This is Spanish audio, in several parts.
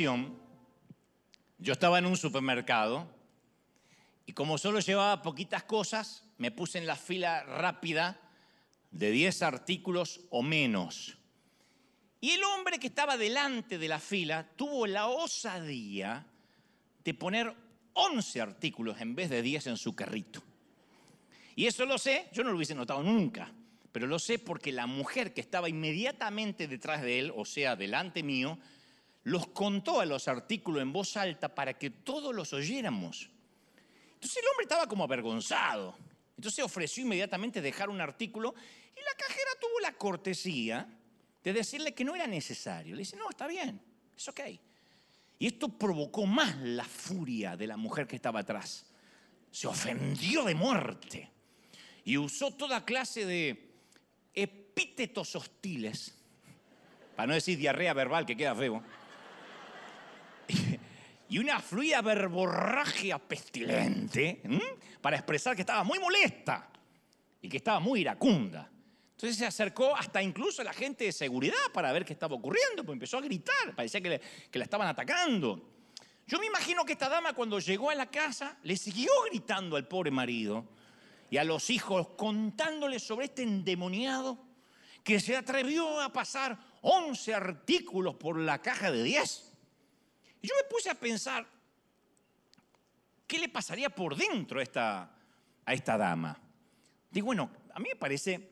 yo estaba en un supermercado y como solo llevaba poquitas cosas, me puse en la fila rápida de 10 artículos o menos. Y el hombre que estaba delante de la fila tuvo la osadía de poner 11 artículos en vez de 10 en su carrito. Y eso lo sé, yo no lo hubiese notado nunca, pero lo sé porque la mujer que estaba inmediatamente detrás de él, o sea, delante mío, los contó a los artículos en voz alta para que todos los oyéramos. Entonces el hombre estaba como avergonzado. Entonces ofreció inmediatamente dejar un artículo y la cajera tuvo la cortesía de decirle que no era necesario. Le dice, no, está bien, es ok. Y esto provocó más la furia de la mujer que estaba atrás. Se ofendió de muerte y usó toda clase de epítetos hostiles, para no decir diarrea verbal que queda feo, y una fluida verborragia pestilente para expresar que estaba muy molesta y que estaba muy iracunda. Entonces se acercó hasta incluso la gente de seguridad para ver qué estaba ocurriendo, pues empezó a gritar, parecía que, que la estaban atacando. Yo me imagino que esta dama cuando llegó a la casa le siguió gritando al pobre marido y a los hijos contándoles sobre este endemoniado que se atrevió a pasar 11 artículos por la caja de 10. Y yo me puse a pensar, ¿qué le pasaría por dentro a esta, a esta dama? Digo, bueno, a mí me parece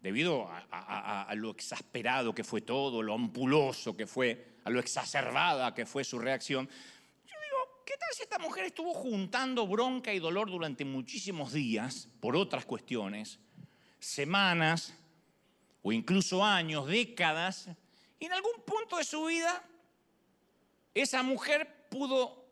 debido a, lo exasperado que fue todo, lo ampuloso que fue, a lo exacerbada que fue su reacción. Yo digo, ¿qué tal si esta mujer estuvo juntando bronca y dolor durante muchísimos días por otras cuestiones, semanas o incluso años, décadas, y en algún punto de su vida esa mujer pudo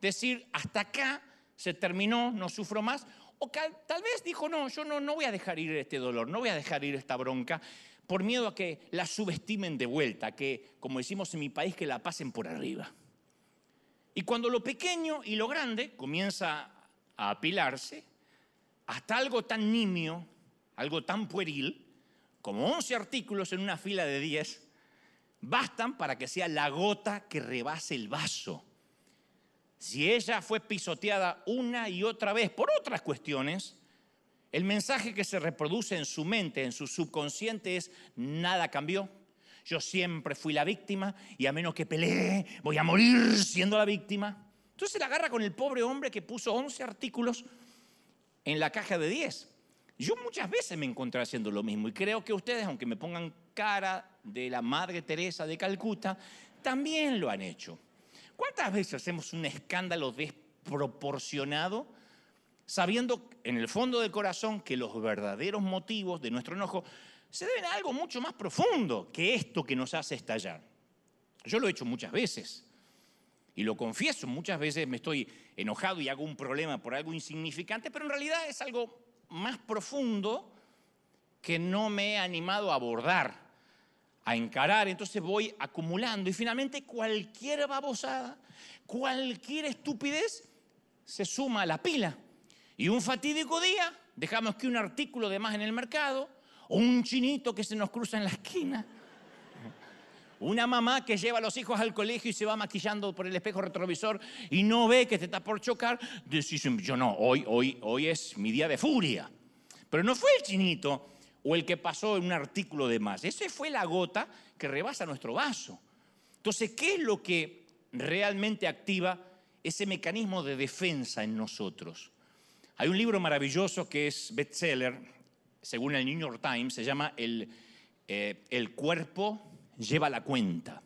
decir, hasta acá se terminó, no sufro más, o tal vez dijo, no, yo no, no voy a dejar ir este dolor, no voy a dejar ir esta bronca, por miedo a que la subestimen de vuelta, que, como decimos en mi país, que la pasen por arriba. Y cuando lo pequeño y lo grande comienza a apilarse, hasta algo tan nimio, algo tan pueril, como 11 artículos en una fila de 10, bastan para que sea la gota que rebase el vaso si ella fue pisoteada una y otra vez por otras cuestiones, el mensaje que se reproduce en su mente, en su subconsciente es, nada cambió. Yo siempre fui la víctima y a menos que pelee, voy a morir siendo la víctima. Entonces se la agarra con el pobre hombre que puso 11 artículos en la caja de 10. Yo muchas veces me encontré haciendo lo mismo y creo que ustedes, aunque me pongan cara de la Madre Teresa de Calcuta, también lo han hecho. ¿Cuántas veces hacemos un escándalo desproporcionado sabiendo en el fondo del corazón que los verdaderos motivos de nuestro enojo se deben a algo mucho más profundo que esto que nos hace estallar? Yo lo he hecho muchas veces y lo confieso, muchas veces me estoy enojado y hago un problema por algo insignificante, pero en realidad es algo más profundo que no me he animado a abordar a encarar, entonces voy acumulando y finalmente cualquier babosada, cualquier estupidez se suma a la pila. Y un fatídico día dejamos que un artículo de más en el mercado, o un chinito que se nos cruza en la esquina, una mamá que lleva a los hijos al colegio y se va maquillando por el espejo retrovisor y no ve que te está por chocar, decís, yo no, hoy, hoy, hoy es mi día de furia. Pero no fue el chinito, o el que pasó en un artículo de más. Esa fue la gota que rebasa nuestro vaso. Entonces, ¿qué es lo que realmente activa ese mecanismo de defensa en nosotros? Hay un libro maravilloso que es bestseller, según el New York Times, se llama El, eh, el cuerpo lleva la cuenta.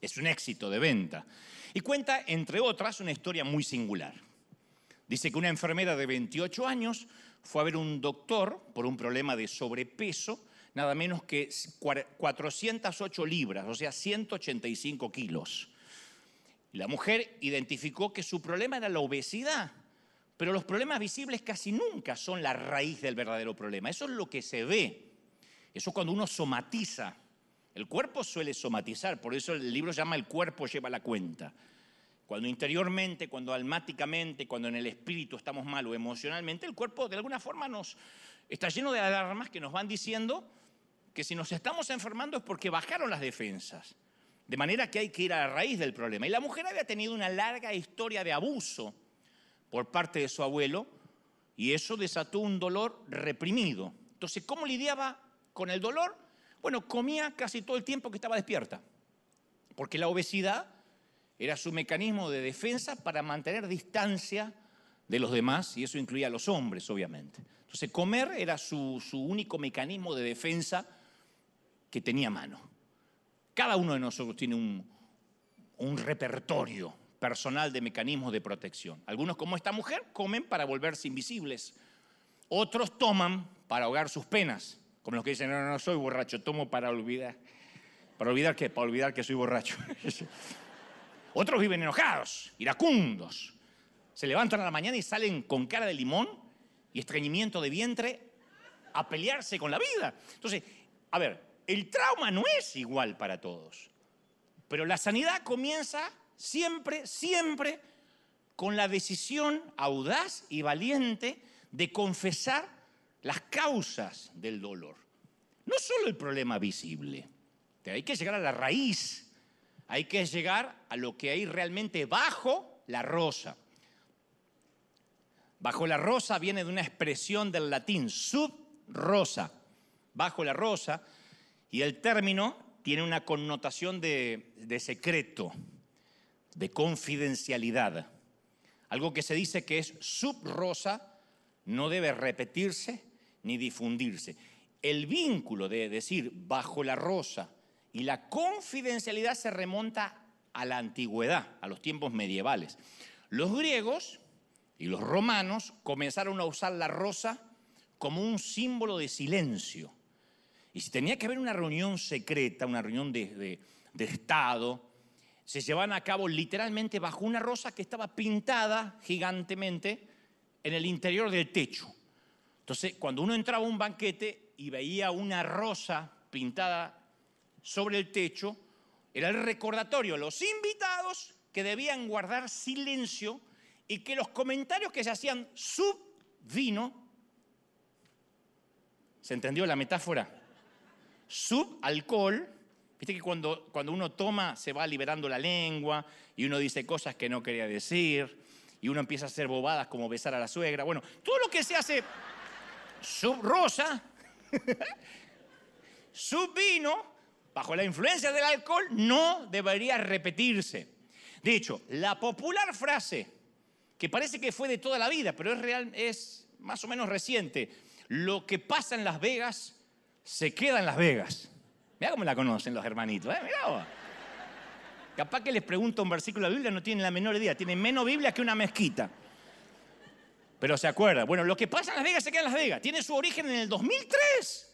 Es un éxito de venta. Y cuenta, entre otras, una historia muy singular. Dice que una enfermera de 28 años fue a ver un doctor por un problema de sobrepeso, nada menos que 408 libras, o sea, 185 kilos. La mujer identificó que su problema era la obesidad, pero los problemas visibles casi nunca son la raíz del verdadero problema. Eso es lo que se ve. Eso cuando uno somatiza. El cuerpo suele somatizar, por eso el libro llama El cuerpo lleva la cuenta. Cuando interiormente, cuando almáticamente, cuando en el espíritu estamos mal o emocionalmente, el cuerpo de alguna forma nos está lleno de alarmas que nos van diciendo que si nos estamos enfermando es porque bajaron las defensas. De manera que hay que ir a la raíz del problema. Y la mujer había tenido una larga historia de abuso por parte de su abuelo y eso desató un dolor reprimido. Entonces, ¿cómo lidiaba con el dolor? Bueno, comía casi todo el tiempo que estaba despierta, porque la obesidad era su mecanismo de defensa para mantener distancia de los demás, y eso incluía a los hombres, obviamente. Entonces, comer era su, único mecanismo de defensa que tenía a mano. Cada uno de nosotros tiene un, repertorio personal de mecanismos de protección. Algunos, como esta mujer, comen para volverse invisibles. Otros toman para ahogar sus penas, como los que dicen, no, no, no soy borracho, tomo para olvidar. ¿Para olvidar qué? Para olvidar que soy borracho. Otros viven enojados, iracundos. Se levantan a la mañana y salen con cara de limón y estreñimiento de vientre a pelearse con la vida. Entonces, a ver, el trauma no es igual para todos, pero la sanidad comienza siempre, siempre con la decisión audaz y valiente de confesar las causas del dolor. No solo el problema visible, hay que llegar a la raíz, hay que llegar a lo que hay realmente bajo la rosa. Bajo la rosa viene de una expresión del latín, sub rosa, bajo la rosa, y el término tiene una connotación de, de secreto, de confidencialidad. Algo que se dice que es subrosa no debe repetirse ni difundirse. El vínculo de decir bajo la rosa y la confidencialidad se remonta a la antigüedad, a los tiempos medievales. Los griegos y los romanos comenzaron a usar la rosa como un símbolo de silencio. Y si tenía que haber una reunión secreta, una reunión de, Estado, se llevaban a cabo literalmente bajo una rosa que estaba pintada gigantemente en el interior del techo. Entonces, cuando uno entraba a un banquete y veía una rosa pintada sobre el techo, era el recordatorio a los invitados que debían guardar silencio y que los comentarios que se hacían sub vino, ¿se entendió la metáfora? Sub alcohol, Viste que cuando, cuando uno toma se va liberando la lengua y uno dice cosas que no quería decir y uno empieza a hacer bobadas como besar a la suegra. Bueno, todo lo que se hace sub rosa, sub vino, bajo la influencia del alcohol, no debería repetirse. De hecho, la popular frase, que parece que fue de toda la vida, pero es, real, es más o menos reciente, lo que pasa en Las Vegas se queda en Las Vegas. Mira cómo la conocen los hermanitos, ¿eh? Mirá Capaz que les pregunto un versículo de la Biblia, no tienen la menor idea. Tienen menos Biblia que una mezquita. Pero se acuerda. Bueno, lo que pasa en Las Vegas se queda en Las Vegas. Tiene su origen en el 2003.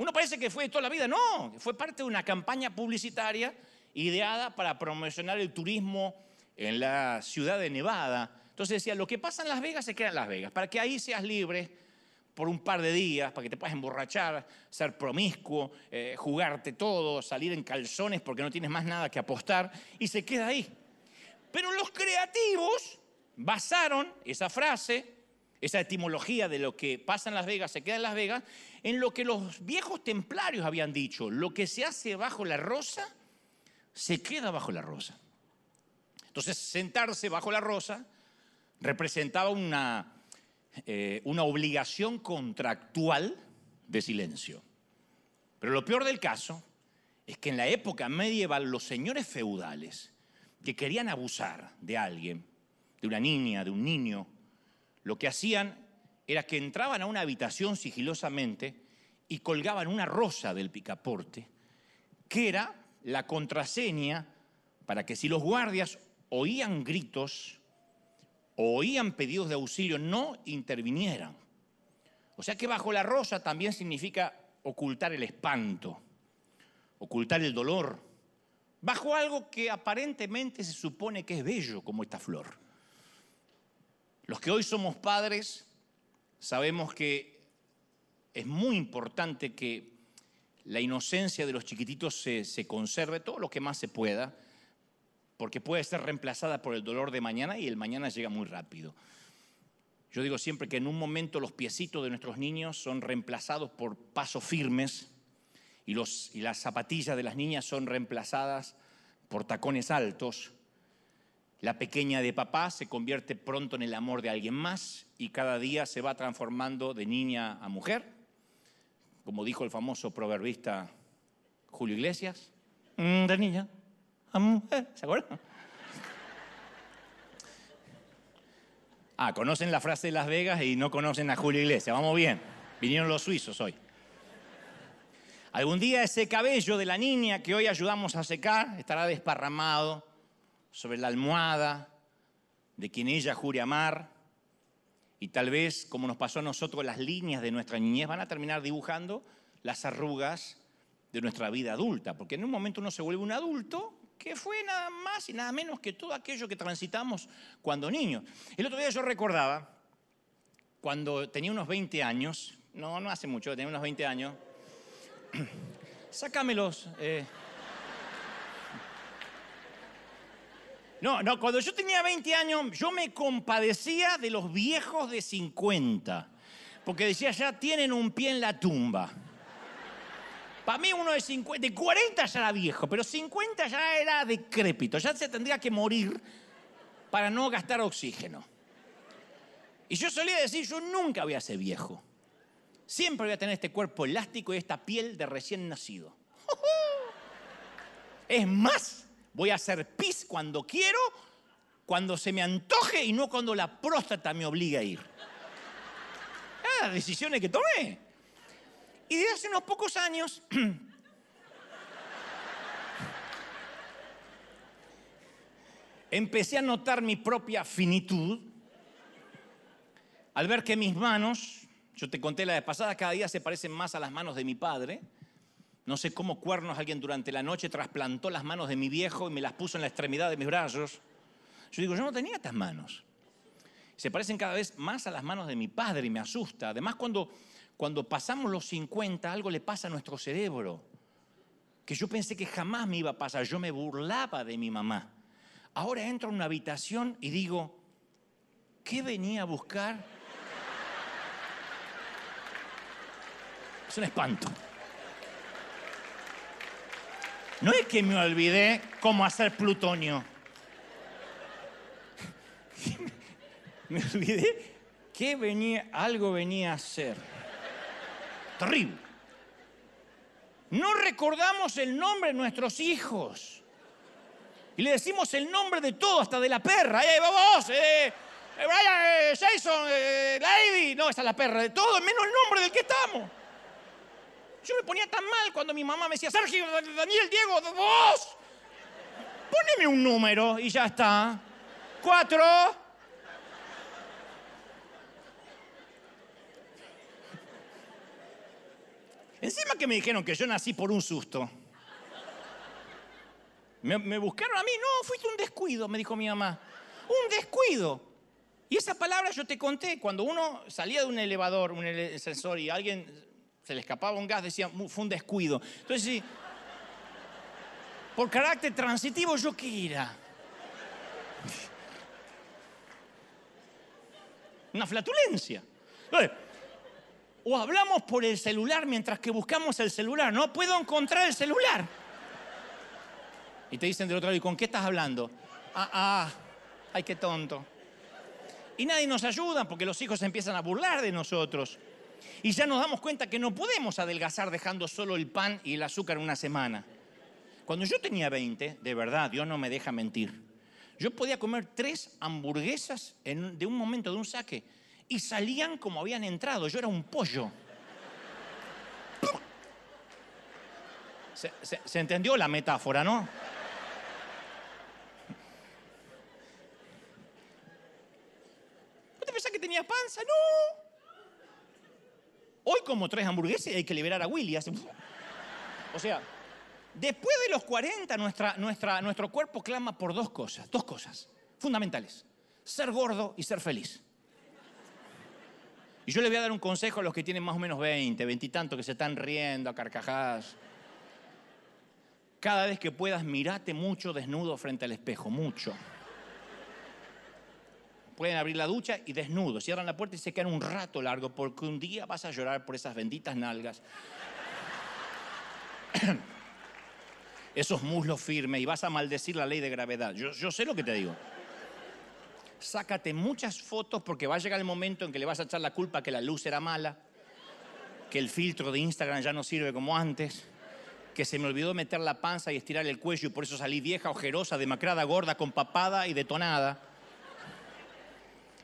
Uno parece que fue toda la vida. No, fue parte de una campaña publicitaria ideada para promocionar el turismo en la ciudad de Nevada. Entonces decía, lo que pasa en Las Vegas se queda en Las Vegas, para que ahí seas libre por un par de días para que te puedas emborrachar, ser promiscuo, eh, jugarte todo, salir en calzones porque no tienes más nada que apostar y se queda ahí. Pero los creativos basaron esa frase, esa etimología de lo que pasa en Las Vegas se queda en Las Vegas, en lo que los viejos templarios habían dicho, lo que se hace bajo la rosa, se queda bajo la rosa. Entonces, sentarse bajo la rosa representaba una eh, una obligación contractual de silencio. Pero lo peor del caso es que en la época medieval los señores feudales que querían abusar de alguien, de una niña, de un niño, lo que hacían era que entraban a una habitación sigilosamente y colgaban una rosa del picaporte, que era la contraseña para que si los guardias oían gritos, oían pedidos de auxilio, no intervinieran. O sea que bajo la rosa también significa ocultar el espanto, ocultar el dolor, bajo algo que aparentemente se supone que es bello como esta flor. Los que hoy somos padres sabemos que es muy importante que la inocencia de los chiquititos se, se conserve todo lo que más se pueda, porque puede ser reemplazada por el dolor de mañana y el mañana llega muy rápido. Yo digo siempre que en un momento los piecitos de nuestros niños son reemplazados por pasos firmes y, los, y las zapatillas de las niñas son reemplazadas por tacones altos. La pequeña de papá se convierte pronto en el amor de alguien más y cada día se va transformando de niña a mujer, como dijo el famoso proverbista Julio Iglesias, mm, de niña a mujer, ¿se acuerdan? Ah, conocen la frase de Las Vegas y no conocen a Julio Iglesias, vamos bien, vinieron los suizos hoy. Algún día ese cabello de la niña que hoy ayudamos a secar estará desparramado sobre la almohada de quien ella jure amar. Y tal vez, como nos pasó a nosotros, las líneas de nuestra niñez van a terminar dibujando las arrugas de nuestra vida adulta, porque en un momento uno se vuelve un adulto que fue nada más y nada menos que todo aquello que transitamos cuando niño. El otro día yo recordaba, cuando tenía unos 20 años, no, no hace mucho, tenía unos 20 años, sácamelos. Eh, No, no, cuando yo tenía 20 años, yo me compadecía de los viejos de 50, porque decía, ya tienen un pie en la tumba. Para mí uno de 50, de 40 ya era viejo, pero 50 ya era decrépito, ya se tendría que morir para no gastar oxígeno. Y yo solía decir, yo nunca voy a ser viejo. Siempre voy a tener este cuerpo elástico y esta piel de recién nacido. Es más, Voy a hacer pis cuando quiero, cuando se me antoje y no cuando la próstata me obligue a ir. Ah, decisiones que tomé. Y de hace unos pocos años, empecé a notar mi propia finitud al ver que mis manos, yo te conté la vez pasada, cada día se parecen más a las manos de mi padre no sé cómo cuernos alguien durante la noche trasplantó las manos de mi viejo y me las puso en la extremidad de mis brazos. Yo digo, yo no tenía estas manos. Se parecen cada vez más a las manos de mi padre y me asusta. Además, cuando, cuando pasamos los 50, algo le pasa a nuestro cerebro, que yo pensé que jamás me iba a pasar. Yo me burlaba de mi mamá. Ahora entro a una habitación y digo, ¿qué venía a buscar? Es un espanto. No es que me olvidé cómo hacer plutonio. me olvidé que venía, algo venía a hacer. Terrible. No recordamos el nombre de nuestros hijos. Y le decimos el nombre de todo, hasta de la perra. ¡Eh, vamos! Eh, eh, Brian, eh, Jason, eh, Lady! No, esa es la perra de todo, menos el nombre del que estamos. Yo me ponía tan mal cuando mi mamá me decía, Sergio, Daniel, Diego, vos. Poneme un número y ya está. Cuatro. Encima que me dijeron que yo nací por un susto. Me, buscaron a mí, no, fuiste un descuido, me dijo mi mamá. Un descuido. Y esa palabra yo te conté, cuando uno salía de un elevador, un ascensor y alguien se le escapaba un gas, decía, fue un descuido. Entonces, por carácter transitivo, ¿yo qué era? Una flatulencia. O hablamos por el celular mientras que buscamos el celular. No puedo encontrar el celular. Y te dicen del otro lado, ¿y con qué estás hablando? Ah, ah, ay, qué tonto. Y nadie nos ayuda porque los hijos empiezan a burlar de nosotros. Y ya nos damos cuenta que no podemos adelgazar dejando solo el pan y el azúcar una semana. Cuando yo tenía 20, de verdad, Dios no me deja mentir, yo podía comer tres hamburguesas de un momento, de un saque, y salían como habían entrado. Yo era un pollo. se entendió la metáfora, no? ¿No te pensás que tenía panza? No. Hoy como tres hamburguesas y hay que liberar a Willy. O sea, después de los 40 nuestra, nuestro cuerpo clama por dos cosas, dos cosas fundamentales. Ser gordo y ser feliz. Y yo le voy a dar un consejo a los que tienen más o menos 20, 20 y que se están riendo a carcajadas. Cada vez que puedas, mirate mucho desnudo frente al espejo, mucho pueden abrir la ducha y desnudos, cierran la puerta y se quedan un rato largo porque un día vas a llorar por esas benditas nalgas. esos muslos firmes y vas a maldecir la ley de gravedad. Yo, sé lo que te digo. Sácate muchas fotos porque va a llegar el momento en que le vas a echar la culpa que la luz era mala, que el filtro de Instagram ya no sirve como antes, que se me olvidó meter la panza y estirar el cuello y por eso salí vieja, ojerosa, demacrada, gorda, con papada y detonada.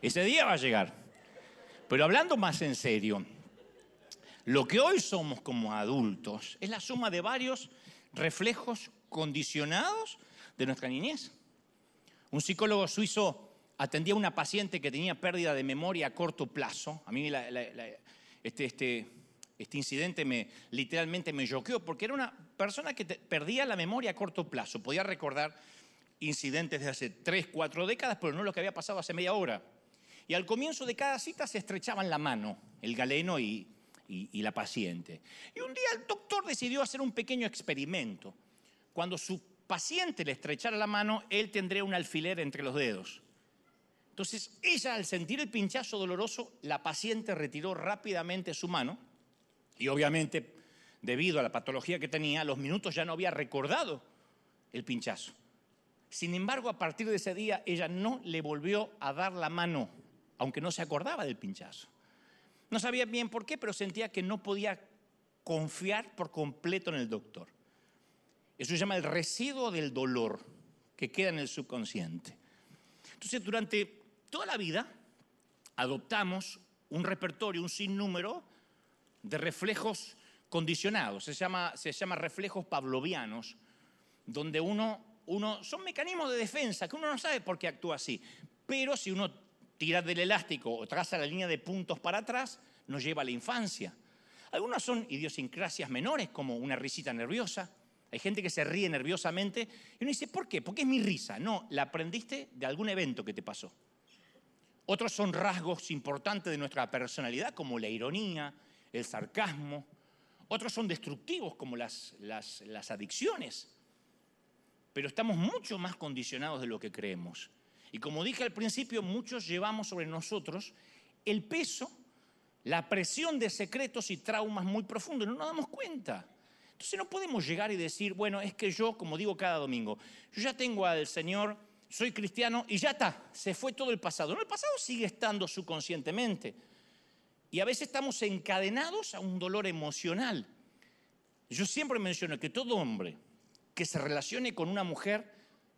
Ese día va a llegar. Pero hablando más en serio, lo que hoy somos como adultos es la suma de varios reflejos condicionados de nuestra niñez. Un psicólogo suizo atendía a una paciente que tenía pérdida de memoria a corto plazo. A mí este, este, este, incidente me, literalmente me choqueó porque era una persona que perdía la memoria a corto plazo. Podía recordar incidentes de hace tres, cuatro décadas, pero no lo que había pasado hace media hora. Y al comienzo de cada cita se estrechaban la mano, el galeno y, la paciente. Y un día el doctor decidió hacer un pequeño experimento. Cuando su paciente le estrechara la mano, él tendría un alfiler entre los dedos. Entonces, ella al sentir el pinchazo doloroso, la paciente retiró rápidamente su mano y obviamente, debido a la patología que tenía, los minutos ya no había recordado el pinchazo. Sin embargo, a partir de ese día, ella no le volvió a dar la mano, aunque no se acordaba del pinchazo. No sabía bien por qué, pero sentía que no podía confiar por completo en el doctor. Eso se llama el residuo del dolor que queda en el subconsciente. Entonces, durante toda la vida adoptamos un repertorio, un sinnúmero de reflejos condicionados. Se llama, se reflejos pavlovianos, donde uno, uno, son mecanismos de defensa que uno no sabe por qué actúa así. Pero si uno tirar del elástico o traza la línea de puntos para atrás, nos lleva a la infancia. Algunas son idiosincrasias menores, como una risita nerviosa. Hay gente que se ríe nerviosamente y uno dice, ¿por qué? Porque es mi risa. No, la aprendiste de algún evento que te pasó. Otros son rasgos importantes de nuestra personalidad, como la ironía, el sarcasmo. Otros son destructivos, como las, las adicciones. Pero estamos mucho más condicionados de lo que creemos. Y como dije al principio, muchos llevamos sobre nosotros el peso, la presión de secretos y traumas muy profundos. No nos damos cuenta. Entonces no podemos llegar y decir, bueno, es que yo, como digo cada domingo, yo ya tengo al Señor, soy cristiano y ya está, se fue todo el pasado. No, el pasado sigue estando subconscientemente. Y a veces estamos encadenados a un dolor emocional. Yo siempre menciono que todo hombre que se relacione con una mujer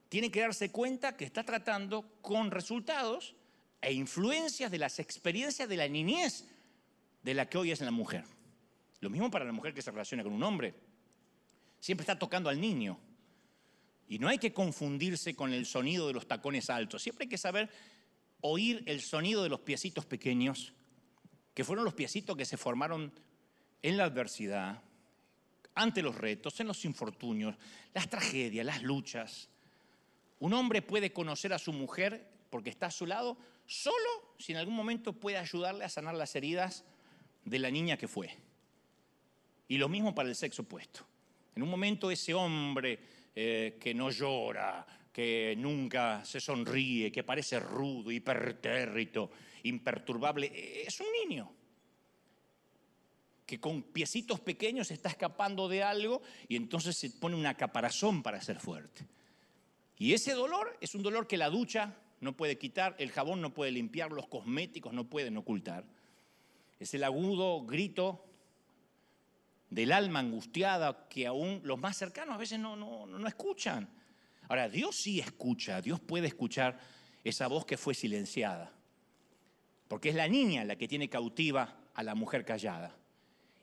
tiene que darse cuenta que está tratando con resultados e influencias de las experiencias de la niñez de la que hoy es la mujer. Lo mismo para la mujer que se relaciona con un hombre. Siempre está tocando al niño. Y no hay que confundirse con el sonido de los tacones altos. Siempre hay que saber oír el sonido de los piecitos pequeños, que fueron los piecitos que se formaron en la adversidad, ante los retos, en los infortunios, las tragedias, las luchas, un hombre puede conocer a su mujer porque está a su lado solo si en algún momento puede ayudarle a sanar las heridas de la niña que fue. Y lo mismo para el sexo opuesto. En un momento ese hombre eh, que no llora, que nunca se sonríe, que parece rudo, hipertérrito, imperturbable, es un niño que con piecitos pequeños está escapando de algo y entonces se pone una caparazón para ser fuerte. Y ese dolor es un dolor que la ducha no puede quitar, el jabón no puede limpiar, los cosméticos no pueden ocultar. Es el agudo grito del alma angustiada que aún los más cercanos a veces no, no, no escuchan. Ahora, Dios sí escucha, Dios puede escuchar esa voz que fue silenciada. Porque es la niña la que tiene cautiva a la mujer callada.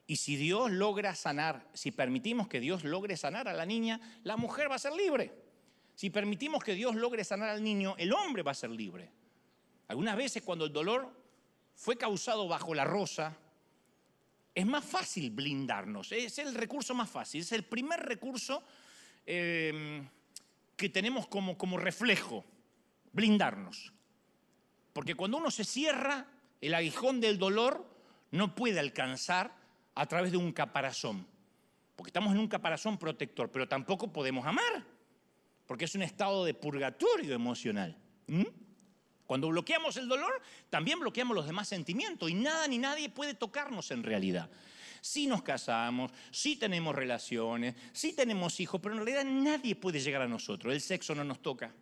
Y si Dios logra sanar, si permitimos que Dios logre sanar a la niña, la mujer va a ser libre. Si permitimos que Dios logre sanar al niño, el hombre va a ser libre. Algunas veces cuando el dolor fue causado bajo la rosa, es más fácil blindarnos, es el recurso más fácil, es el primer recurso em, que tenemos como, como reflejo, blindarnos. Porque cuando uno se cierra, el aguijón del dolor no puede alcanzar a través de un caparazón, porque estamos en un caparazón protector, pero tampoco podemos amar porque es un estado de purgatorio emocional. Cuando bloqueamos el dolor, también bloqueamos los demás sentimientos y nada ni nadie puede tocarnos en realidad. sí nos casamos, sí tenemos relaciones, sí tenemos hijos, pero en realidad nadie puede llegar a nosotros. El sexo no nos toca.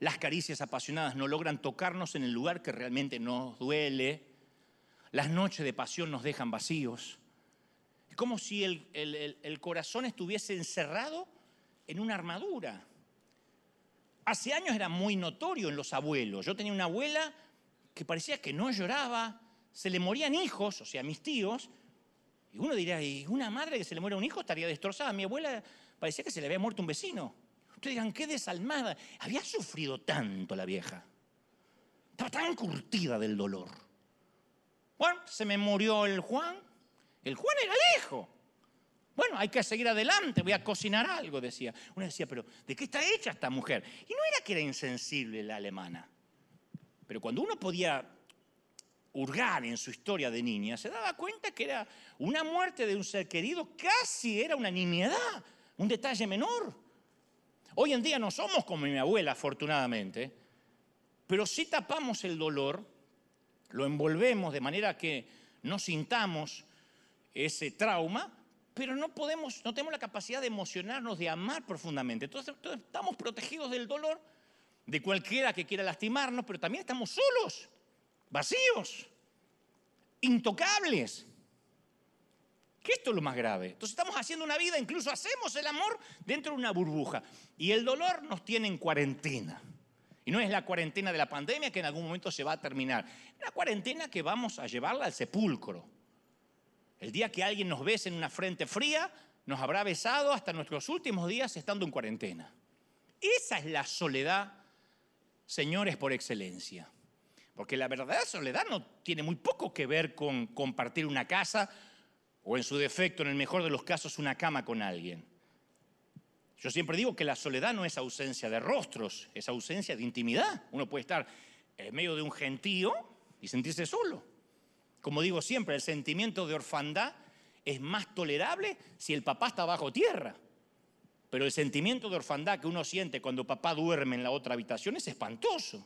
Las caricias apasionadas no logran tocarnos en el lugar que realmente nos duele. Las noches de pasión nos dejan vacíos. Es como si el corazón estuviese encerrado en una armadura. Hace años era muy notorio en los abuelos. Yo tenía una abuela que parecía que no lloraba, se le morían hijos, o sea, mis tíos, y uno diría, ¿y una madre que se le muere un hijo estaría destrozada? Mi abuela parecía que se le había muerto un vecino. Ustedes digan, qué desalmada. Había sufrido tanto la vieja. Estaba tan curtida del dolor. Bueno, se me murió el Juan. El Juan era el hijo. Bueno, hay que seguir adelante, voy a cocinar algo, decía. Uno decía, pero ¿de qué está hecha esta mujer? Y no era que era insensible la alemana. Pero cuando uno podía hurgar en su historia de niña, se daba cuenta que era una muerte de un ser querido, casi era una nimiedad, un detalle menor. Hoy en día no somos como mi abuela, afortunadamente, pero si tapamos el dolor, lo envolvemos de manera que no sintamos ese trauma, pero no no tenemos la capacidad de emocionarnos, de amar profundamente. Entonces, estamos protegidos del dolor de cualquiera que quiera lastimarnos, pero también estamos solos, vacíos, intocables. Que esto es lo más grave. Entonces estamos haciendo una vida, incluso hacemos el amor dentro de una burbuja. Y el dolor nos tiene en cuarentena. Y no es la cuarentena de la pandemia que en algún momento se va a terminar. La cuarentena que vamos a llevarla al sepulcro. El día que alguien nos bese en una frente fría, nos habrá besado hasta nuestros últimos días estando en cuarentena. Esa es la soledad señores por excelencia. Porque la verdadera soledad no tiene muy poco que ver con compartir una casa o en su defecto, en el mejor de los casos, una cama con alguien. Yo siempre digo que la soledad no es ausencia de rostros, es ausencia de intimidad. Uno puede estar en medio de un gentío y sentirse solo. Como digo siempre, el sentimiento de orfandad es más tolerable si el papá está bajo tierra. Pero el sentimiento de orfandad que uno siente cuando papá duerme en la otra habitación es espantoso.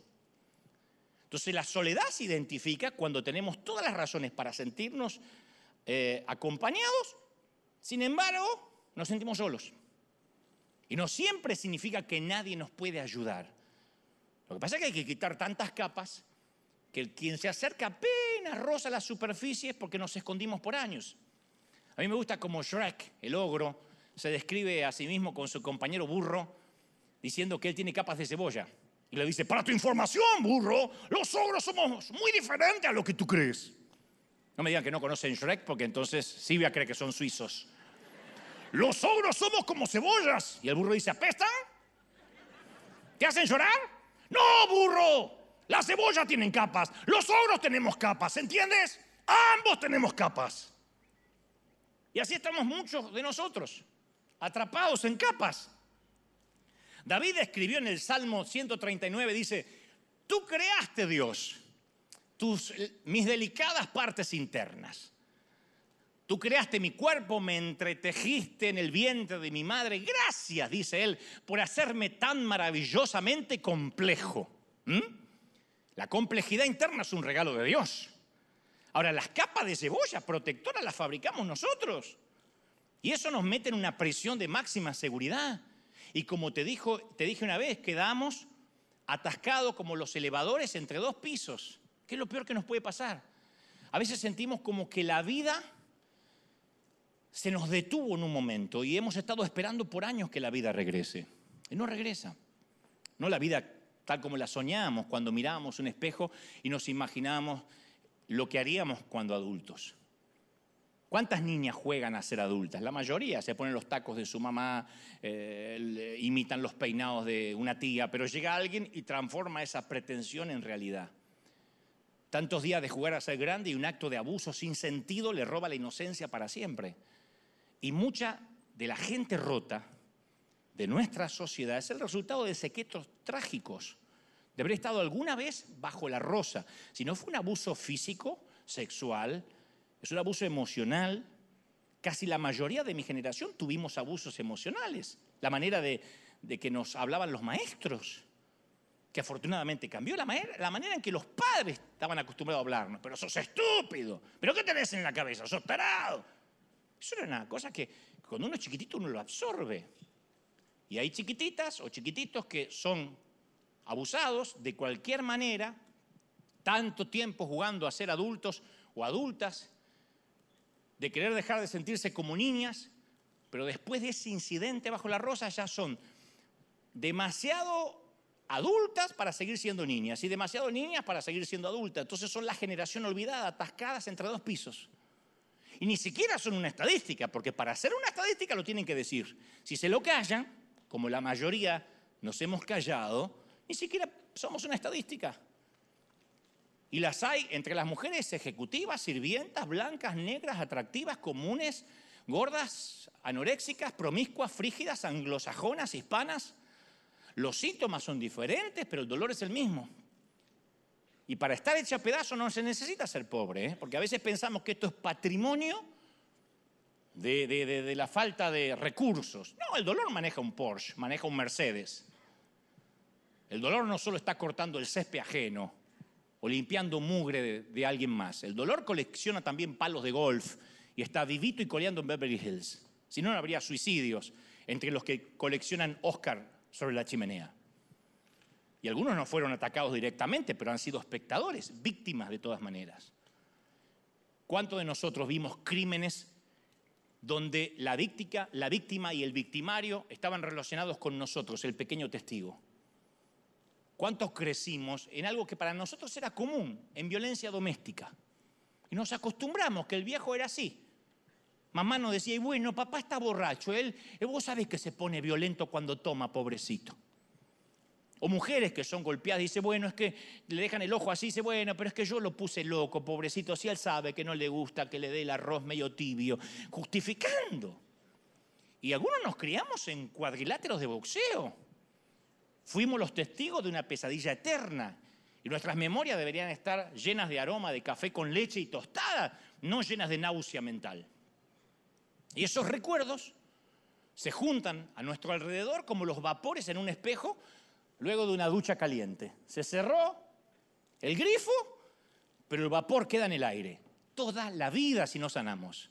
Entonces la soledad se identifica cuando tenemos todas las razones para sentirnos eh, acompañados, sin embargo, nos sentimos solos. Y no siempre significa que nadie nos puede ayudar. Lo que pasa es que hay que quitar tantas capas que quien se acerca apenas roza la superficie es porque nos escondimos por años. A mí me gusta como Shrek, el ogro, se describe a sí mismo con su compañero burro, diciendo que él tiene capas de cebolla. Y le dice, para tu información, burro, los ogros somos muy diferentes a lo que tú crees. No me digan que no conocen Shrek, porque entonces Silvia cree que son suizos. Los ogros somos como cebollas. Y el burro dice, ¿apestan? ¿Te hacen llorar? No, burro. Las cebollas tienen capas. Los ogros tenemos capas, ¿entiendes? Ambos tenemos capas. Y así estamos muchos de nosotros atrapados en capas. David escribió en el Salmo 139, dice, tú creaste Dios tus, mis delicadas partes internas. Tú creaste mi cuerpo, me entretejiste en el vientre de mi madre. Gracias, dice él, por hacerme tan maravillosamente complejo. ¿Mm? La complejidad interna es un regalo de Dios. Ahora, las capas de cebolla protectoras las fabricamos nosotros. Y eso nos mete en una presión de máxima seguridad. Y como te, te dije una vez, quedamos atascados como los elevadores entre dos pisos. ¿Qué es lo peor que nos puede pasar? A veces sentimos como que la vida se nos detuvo en un momento y hemos estado esperando por años que la vida regrese. Y no regresa. No la vida tal como la soñamos cuando mirábamos un espejo y nos imaginábamos lo que haríamos cuando adultos. ¿Cuántas niñas juegan a ser adultas? La mayoría se ponen los tacos de su mamá, eh, imitan los peinados de una tía, pero llega alguien y transforma esa pretensión en realidad. Tantos días de jugar a ser grande y un acto de abuso sin sentido le roba la inocencia para siempre. Y mucha de la gente rota de nuestra sociedad es el resultado de secretos trágicos, de haber estado alguna vez bajo la rosa. Si no fue un abuso físico, sexual, es un abuso emocional. Casi la mayoría de mi generación tuvimos abusos emocionales. La manera de, que nos hablaban los maestros, que afortunadamente cambió la manera, la manera en que los padres estaban acostumbrados a hablarnos. Pero sos estúpido, pero ¿qué tenés en la cabeza? Sos tarado. Eso era una cosa que cuando uno es chiquitito uno lo absorbe. Y hay chiquititas o chiquititos que son abusados de cualquier manera, tanto tiempo jugando a ser adultos o adultas, de querer dejar de sentirse como niñas, pero después de ese incidente bajo la rosa ya son demasiado adultas para seguir siendo niñas y demasiado niñas para seguir siendo adultas. Entonces son la generación olvidada, atascadas entre dos pisos. Y ni siquiera son una estadística, porque para ser una estadística lo tienen que decir. Si se lo callan, como la mayoría nos hemos callado, ni siquiera somos una estadística. Y las hay entre las mujeres ejecutivas, sirvientas, blancas, negras, atractivas, comunes, gordas, anoréxicas, promiscuas, frígidas, anglosajonas, hispanas. Los síntomas son diferentes, pero el dolor es el mismo. Y para estar hecha a pedazo no se necesita ser pobre, ¿eh? porque a veces pensamos que esto es patrimonio de, de, la falta de recursos. No, el dolor maneja un Porsche, maneja un Mercedes. El dolor no solo está cortando el césped ajeno o limpiando mugre de, alguien más. El dolor colecciona también palos de golf y está vivito y coleando en Beverly Hills. Si no, no habría suicidios entre los que coleccionan Oscar sobre la chimenea. Y algunos no fueron atacados directamente, pero han sido espectadores, víctimas de todas maneras. ¿Cuántos de nosotros vimos crímenes donde la víctima, y el victimario estaban relacionados con nosotros, el pequeño testigo? ¿Cuántos crecimos en algo que para nosotros era común, en violencia doméstica? Y nos acostumbramos que el viejo era así. Mamá nos decía, y bueno, papá está borracho, él, vos sabés que se pone violento cuando toma, pobrecito. O mujeres que son golpeadas dice, bueno, es que le dejan el ojo así, dice, bueno, pero es que yo lo puse loco, pobrecito, si él sabe que no le gusta que le dé el arroz medio tibio, justificando. Y algunos nos criamos en cuadriláteros de boxeo. Fuimos los testigos de una pesadilla eterna. Y nuestras memorias deberían estar llenas de aroma de café con leche y tostada, no llenas de náusea mental. Y esos recuerdos se juntan a nuestro alrededor como los vapores en un espejo luego de una ducha caliente. Se cerró el grifo, pero el vapor queda en el aire. Toda la vida si no sanamos.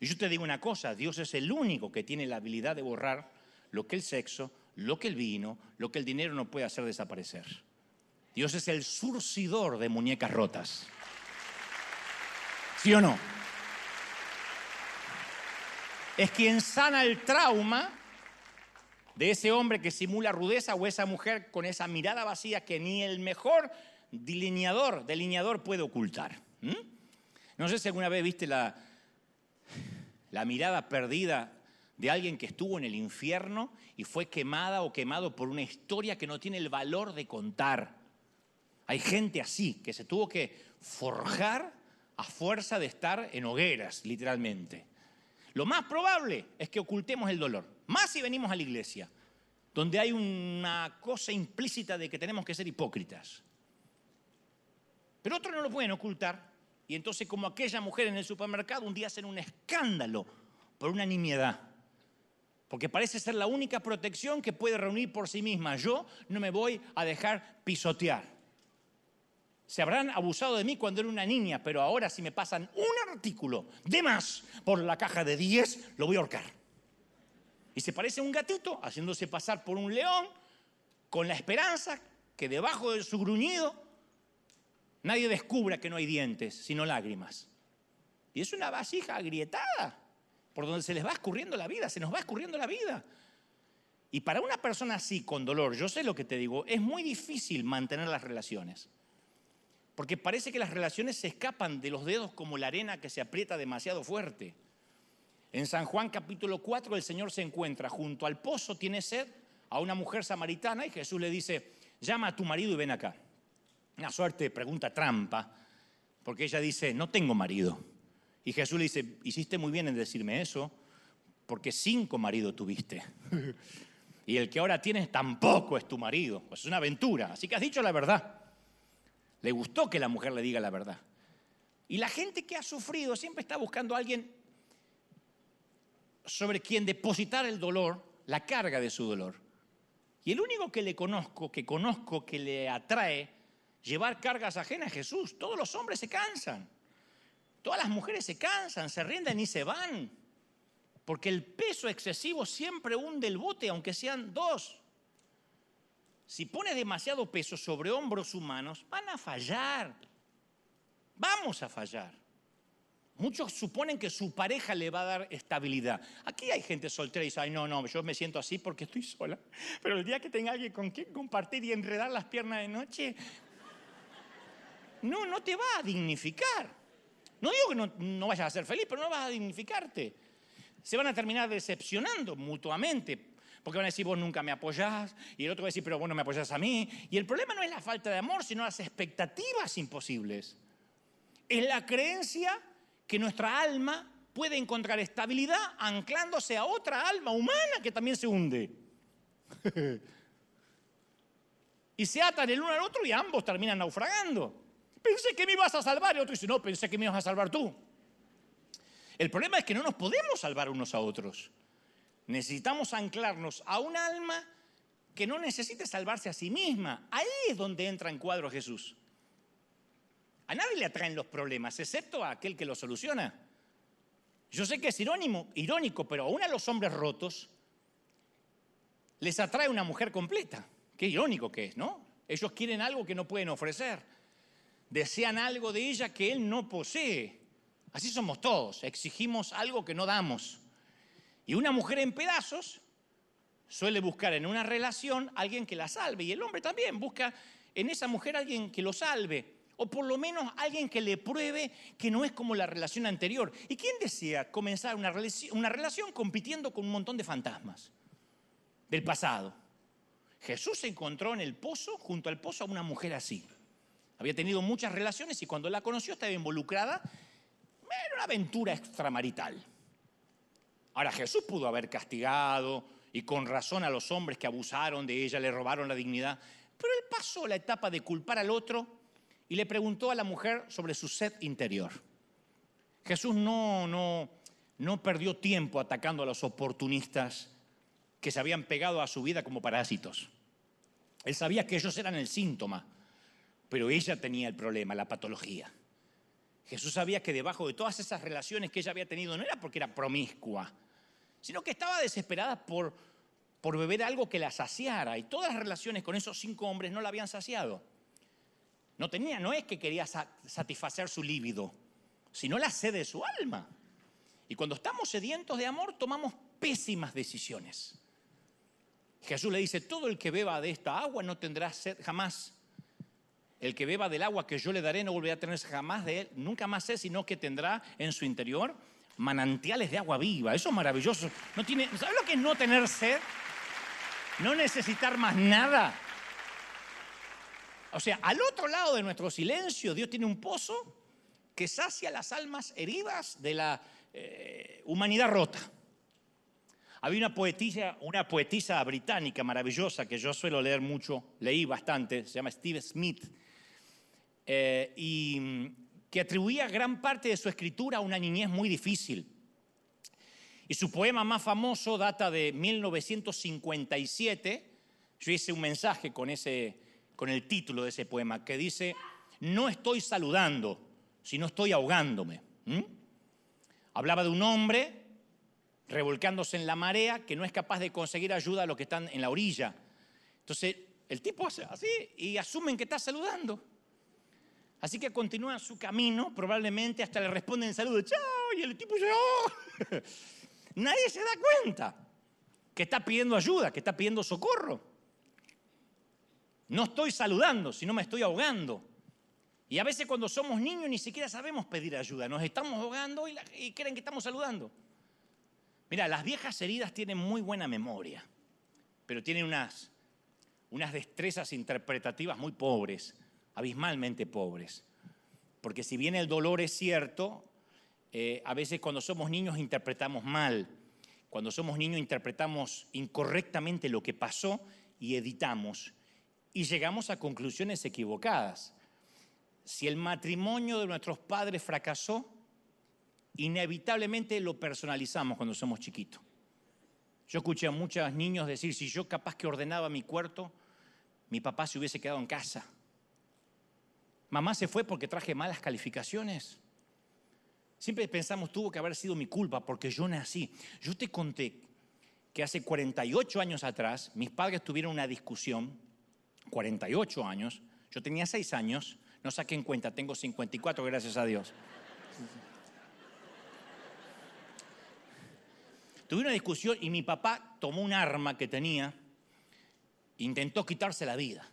Y yo te digo una cosa, Dios es el único que tiene la habilidad de borrar lo que el sexo, lo que el vino, lo que el dinero no puede hacer desaparecer. Dios es el surcidor de muñecas rotas. ¿Sí o no? Es quien sana el trauma de ese hombre que simula rudeza o esa mujer con esa mirada vacía que ni el mejor delineador, puede ocultar. No sé si alguna vez viste la, la mirada perdida de alguien que estuvo en el infierno y fue quemada o quemado por una historia que no tiene el valor de contar. Hay gente así que se tuvo que forjar a fuerza de estar en hogueras, literalmente. Lo más probable es que ocultemos el dolor, más si venimos a la iglesia, donde hay una cosa implícita de que tenemos que ser hipócritas. Pero otros no lo pueden ocultar. Y entonces como aquella mujer en el supermercado un día hacen un escándalo por una nimiedad. Porque parece ser la única protección que puede reunir por sí misma. Yo no me voy a dejar pisotear. Se habrán abusado de mí cuando era una niña, pero ahora si me pasan un artículo de más por la caja de 10, lo voy a ahorcar. Y se parece a un gatito haciéndose pasar por un león con la esperanza que debajo de su gruñido nadie descubra que no hay dientes, sino lágrimas. Y es una vasija agrietada por donde se les va escurriendo la vida, se nos va escurriendo la vida. Y para una persona así, con dolor, yo sé lo que te digo, es muy difícil mantener las relaciones. Porque parece que las relaciones se escapan de los dedos como la arena que se aprieta demasiado fuerte. En San Juan capítulo 4 el Señor se encuentra junto al pozo, tiene sed, a una mujer samaritana y Jesús le dice, llama a tu marido y ven acá. Una suerte de pregunta trampa, porque ella dice, no tengo marido. Y Jesús le dice, hiciste muy bien en decirme eso, porque cinco maridos tuviste. y el que ahora tienes tampoco es tu marido. Pues es una aventura, así que has dicho la verdad. Le gustó que la mujer le diga la verdad. Y la gente que ha sufrido siempre está buscando a alguien sobre quien depositar el dolor, la carga de su dolor. Y el único que le conozco, que conozco, que le atrae llevar cargas ajenas es Jesús. Todos los hombres se cansan. Todas las mujeres se cansan, se rinden y se van. Porque el peso excesivo siempre hunde el bote, aunque sean dos. Si pones demasiado peso sobre hombros humanos, van a fallar. Vamos a fallar. Muchos suponen que su pareja le va a dar estabilidad. Aquí hay gente soltera y dice, ay, no, no, yo me siento así porque estoy sola. Pero el día que tenga alguien con quien compartir y enredar las piernas de noche, no, no te va a dignificar. No digo que no, no vayas a ser feliz, pero no vas a dignificarte. Se van a terminar decepcionando mutuamente. Porque van a decir, vos nunca me apoyás, y el otro va a decir, pero vos no me apoyás a mí. Y el problema no es la falta de amor, sino las expectativas imposibles. Es la creencia que nuestra alma puede encontrar estabilidad anclándose a otra alma humana que también se hunde. y se atan el uno al otro y ambos terminan naufragando. Pensé que me ibas a salvar y otro dice, no, pensé que me ibas a salvar tú. El problema es que no nos podemos salvar unos a otros. Necesitamos anclarnos a un alma que no necesite salvarse a sí misma. Ahí es donde entra en cuadro Jesús. A nadie le atraen los problemas, excepto a aquel que los soluciona. Yo sé que es irónico, pero aún a los hombres rotos les atrae una mujer completa. Qué irónico que es, ¿no? Ellos quieren algo que no pueden ofrecer. Desean algo de ella que él no posee. Así somos todos, exigimos algo que no damos. Y una mujer en pedazos suele buscar en una relación alguien que la salve. Y el hombre también busca en esa mujer alguien que lo salve. O por lo menos alguien que le pruebe que no es como la relación anterior. ¿Y quién desea comenzar una, una relación compitiendo con un montón de fantasmas del pasado? Jesús se encontró en el pozo, junto al pozo, a una mujer así. Había tenido muchas relaciones y cuando la conoció estaba involucrada en una aventura extramarital. Ahora Jesús pudo haber castigado y con razón a los hombres que abusaron de ella, le robaron la dignidad, pero él pasó la etapa de culpar al otro y le preguntó a la mujer sobre su sed interior. Jesús no, no, no perdió tiempo atacando a los oportunistas que se habían pegado a su vida como parásitos. Él sabía que ellos eran el síntoma, pero ella tenía el problema, la patología. Jesús sabía que debajo de todas esas relaciones que ella había tenido no era porque era promiscua, sino que estaba desesperada por, por beber algo que la saciara. Y todas las relaciones con esos cinco hombres no la habían saciado. No tenía, no es que quería satisfacer su líbido, sino la sed de su alma. Y cuando estamos sedientos de amor, tomamos pésimas decisiones. Jesús le dice, todo el que beba de esta agua no tendrá sed jamás. El que beba del agua que yo le daré no volverá a tener jamás de él, nunca más sed, sino que tendrá en su interior manantiales de agua viva. Eso es maravilloso. No tiene, ¿Sabes lo que es no tener sed? No necesitar más nada. O sea, al otro lado de nuestro silencio, Dios tiene un pozo que sacia las almas heridas de la eh, humanidad rota. Había una poetisa, una poetisa británica maravillosa que yo suelo leer mucho, leí bastante, se llama Steve Smith, eh, y mm, que atribuía gran parte de su escritura a una niñez muy difícil. Y su poema más famoso data de 1957. Yo hice un mensaje con, ese, con el título de ese poema que dice, no estoy saludando, sino estoy ahogándome. Hablaba de un hombre revolcándose en la marea que no es capaz de conseguir ayuda a los que están en la orilla. Entonces, el tipo hace así y asumen que está saludando. Así que continúa su camino, probablemente hasta le responden en saludo, chao, y el tipo dice, Nadie se da cuenta que está pidiendo ayuda, que está pidiendo socorro. No estoy saludando, sino me estoy ahogando. Y a veces cuando somos niños ni siquiera sabemos pedir ayuda, nos estamos ahogando y, y creen que estamos saludando. Mira, las viejas heridas tienen muy buena memoria, pero tienen unas, unas destrezas interpretativas muy pobres abismalmente pobres. Porque si bien el dolor es cierto, eh, a veces cuando somos niños interpretamos mal. Cuando somos niños interpretamos incorrectamente lo que pasó y editamos. Y llegamos a conclusiones equivocadas. Si el matrimonio de nuestros padres fracasó, inevitablemente lo personalizamos cuando somos chiquitos. Yo escuché a muchos niños decir, si yo capaz que ordenaba mi cuarto, mi papá se hubiese quedado en casa. Mamá se fue porque traje malas calificaciones. Siempre pensamos, tuvo que haber sido mi culpa porque yo nací. Yo te conté que hace 48 años atrás mis padres tuvieron una discusión, 48 años, yo tenía 6 años, no saqué en cuenta, tengo 54, gracias a Dios. Tuve una discusión y mi papá tomó un arma que tenía, intentó quitarse la vida.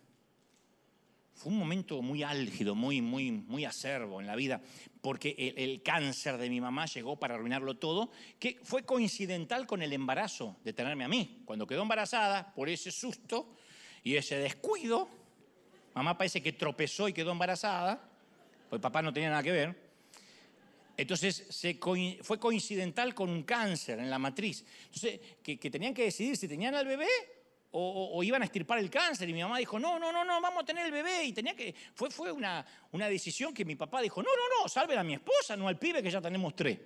Fue un momento muy álgido, muy, muy, muy acervo en la vida, porque el, cáncer de mi mamá llegó para arruinarlo todo, que fue coincidental con el embarazo de tenerme a mí. Cuando quedó embarazada, por ese susto y ese descuido, mamá parece que tropezó y quedó embarazada, pues papá no tenía nada que ver, entonces se fue coincidental con un cáncer en la matriz. Entonces, que, tenían que decidir si tenían al bebé o, iban a extirpar el cáncer. Y mi mamá dijo, no, no, no, no, vamos a tener el bebé. Y tenía que, fue, fue una, una decisión que mi papá dijo, no, no, no, salven a mi esposa, no al pibe que ya tenemos tres.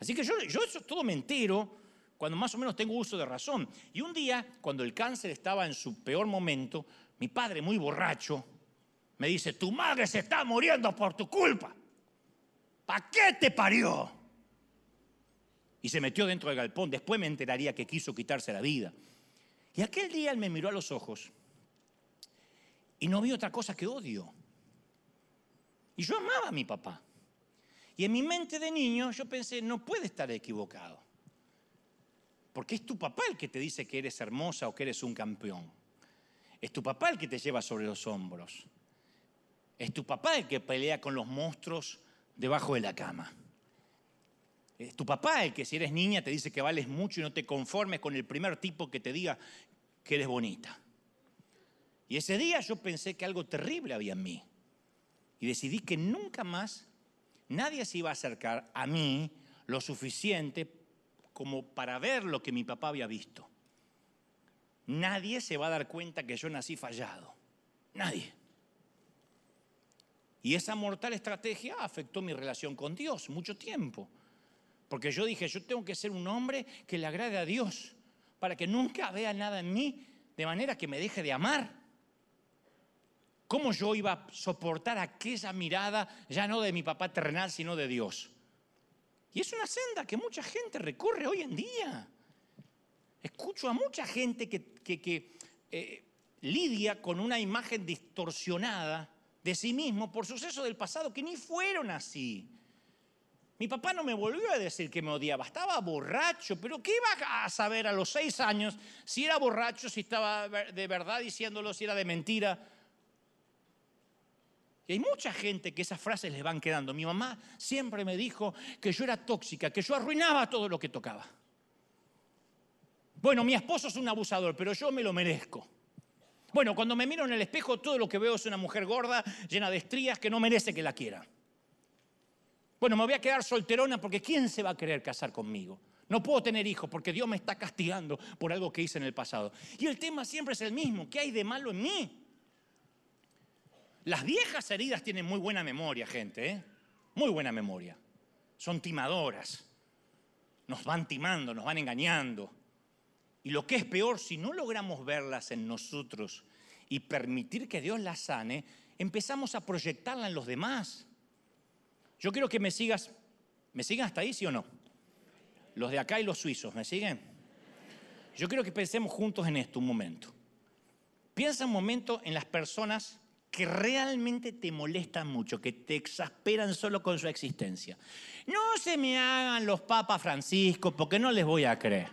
Así que yo, yo eso todo me entero cuando más o menos tengo uso de razón. Y un día, cuando el cáncer estaba en su peor momento, mi padre, muy borracho, me dice, tu madre se está muriendo por tu culpa. ¿Para qué te parió? Y se metió dentro del galpón. Después me enteraría que quiso quitarse la vida. Y aquel día él me miró a los ojos y no vi otra cosa que odio. Y yo amaba a mi papá. Y en mi mente de niño yo pensé, no puede estar equivocado. Porque es tu papá el que te dice que eres hermosa o que eres un campeón. Es tu papá el que te lleva sobre los hombros. Es tu papá el que pelea con los monstruos debajo de la cama. Es tu papá el que si eres niña te dice que vales mucho y no te conformes con el primer tipo que te diga que eres bonita. Y ese día yo pensé que algo terrible había en mí. Y decidí que nunca más nadie se iba a acercar a mí lo suficiente como para ver lo que mi papá había visto. Nadie se va a dar cuenta que yo nací fallado. Nadie. Y esa mortal estrategia afectó mi relación con Dios mucho tiempo. Porque yo dije, yo tengo que ser un hombre que le agrade a Dios, para que nunca vea nada en mí de manera que me deje de amar. ¿Cómo yo iba a soportar aquella mirada ya no de mi papá terrenal, sino de Dios? Y es una senda que mucha gente recorre hoy en día. Escucho a mucha gente que, eh, lidia con una imagen distorsionada de sí mismo por sucesos del pasado que ni fueron así. Mi papá no me volvió a decir que me odiaba, estaba borracho, pero ¿qué iba a saber a los seis años si era borracho, si estaba de verdad diciéndolo, si era de mentira? Y hay mucha gente que esas frases les van quedando. Mi mamá siempre me dijo que yo era tóxica, que yo arruinaba todo lo que tocaba. Bueno, mi esposo es un abusador, pero yo me lo merezco. Bueno, cuando me miro en el espejo, todo lo que veo es una mujer gorda, llena de estrías, que no merece que la quiera. Bueno, me voy a quedar solterona porque ¿quién se va a querer casar conmigo? No puedo tener hijos porque Dios me está castigando por algo que hice en el pasado. Y el tema siempre es el mismo. ¿Qué hay de malo en mí? Las viejas heridas tienen muy buena memoria, gente, ¿eh? Muy buena memoria. Son timadoras. Nos van timando, nos van engañando. Y lo que es peor, si no logramos verlas en nosotros y permitir que Dios las sane, empezamos a proyectarla en los demás. Yo quiero que me sigas, ¿me siguen hasta ahí, sí o no? Los de acá y los suizos, ¿me siguen? Yo quiero que pensemos juntos en esto un momento. Piensa un momento en las personas que realmente te molestan mucho, que te exasperan solo con su existencia. No se me hagan los papas Francisco porque no les voy a creer.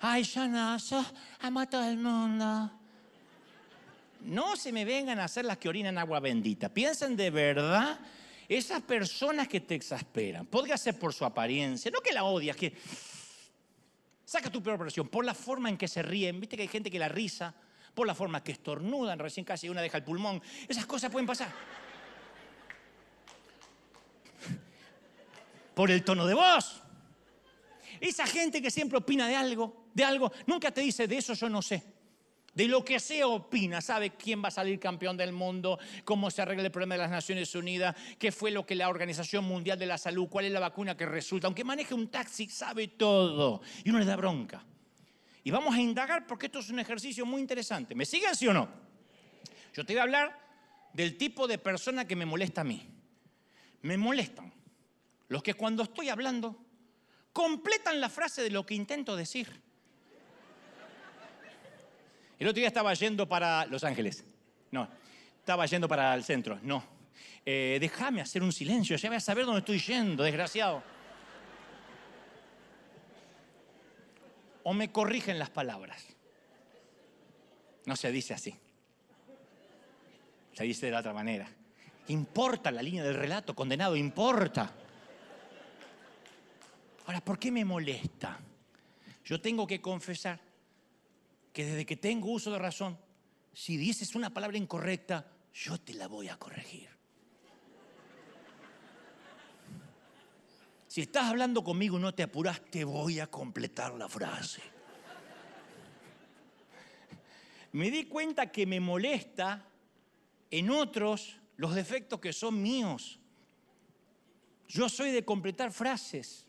Ay, yo no, yo amo a todo el mundo. No se me vengan a hacer las que orinan agua bendita. Piensen de verdad esas personas que te exasperan. Podría ser por su apariencia, no que la odias, que saca tu peor versión, por la forma en que se ríen. Viste que hay gente que la risa, por la forma que estornudan, recién casi una deja el pulmón. Esas cosas pueden pasar. Por el tono de voz. Esa gente que siempre opina de algo, de algo, nunca te dice de eso yo no sé. De lo que sea opina, sabe quién va a salir campeón del mundo, cómo se arregla el problema de las Naciones Unidas, qué fue lo que la Organización Mundial de la Salud, cuál es la vacuna que resulta. Aunque maneje un taxi, sabe todo. Y uno le da bronca. Y vamos a indagar porque esto es un ejercicio muy interesante. ¿Me siguen, sí o no? Yo te voy a hablar del tipo de persona que me molesta a mí. Me molestan los que cuando estoy hablando completan la frase de lo que intento decir. El otro día estaba yendo para Los Ángeles. No, estaba yendo para el centro. No. Eh, déjame hacer un silencio, ya voy a saber dónde estoy yendo, desgraciado. O me corrigen las palabras. No se dice así. Se dice de la otra manera. Importa la línea del relato, condenado, importa. Ahora, ¿por qué me molesta? Yo tengo que confesar desde que tengo uso de razón, si dices una palabra incorrecta, yo te la voy a corregir. Si estás hablando conmigo y no te apuras, te voy a completar la frase. Me di cuenta que me molesta en otros los defectos que son míos. Yo soy de completar frases.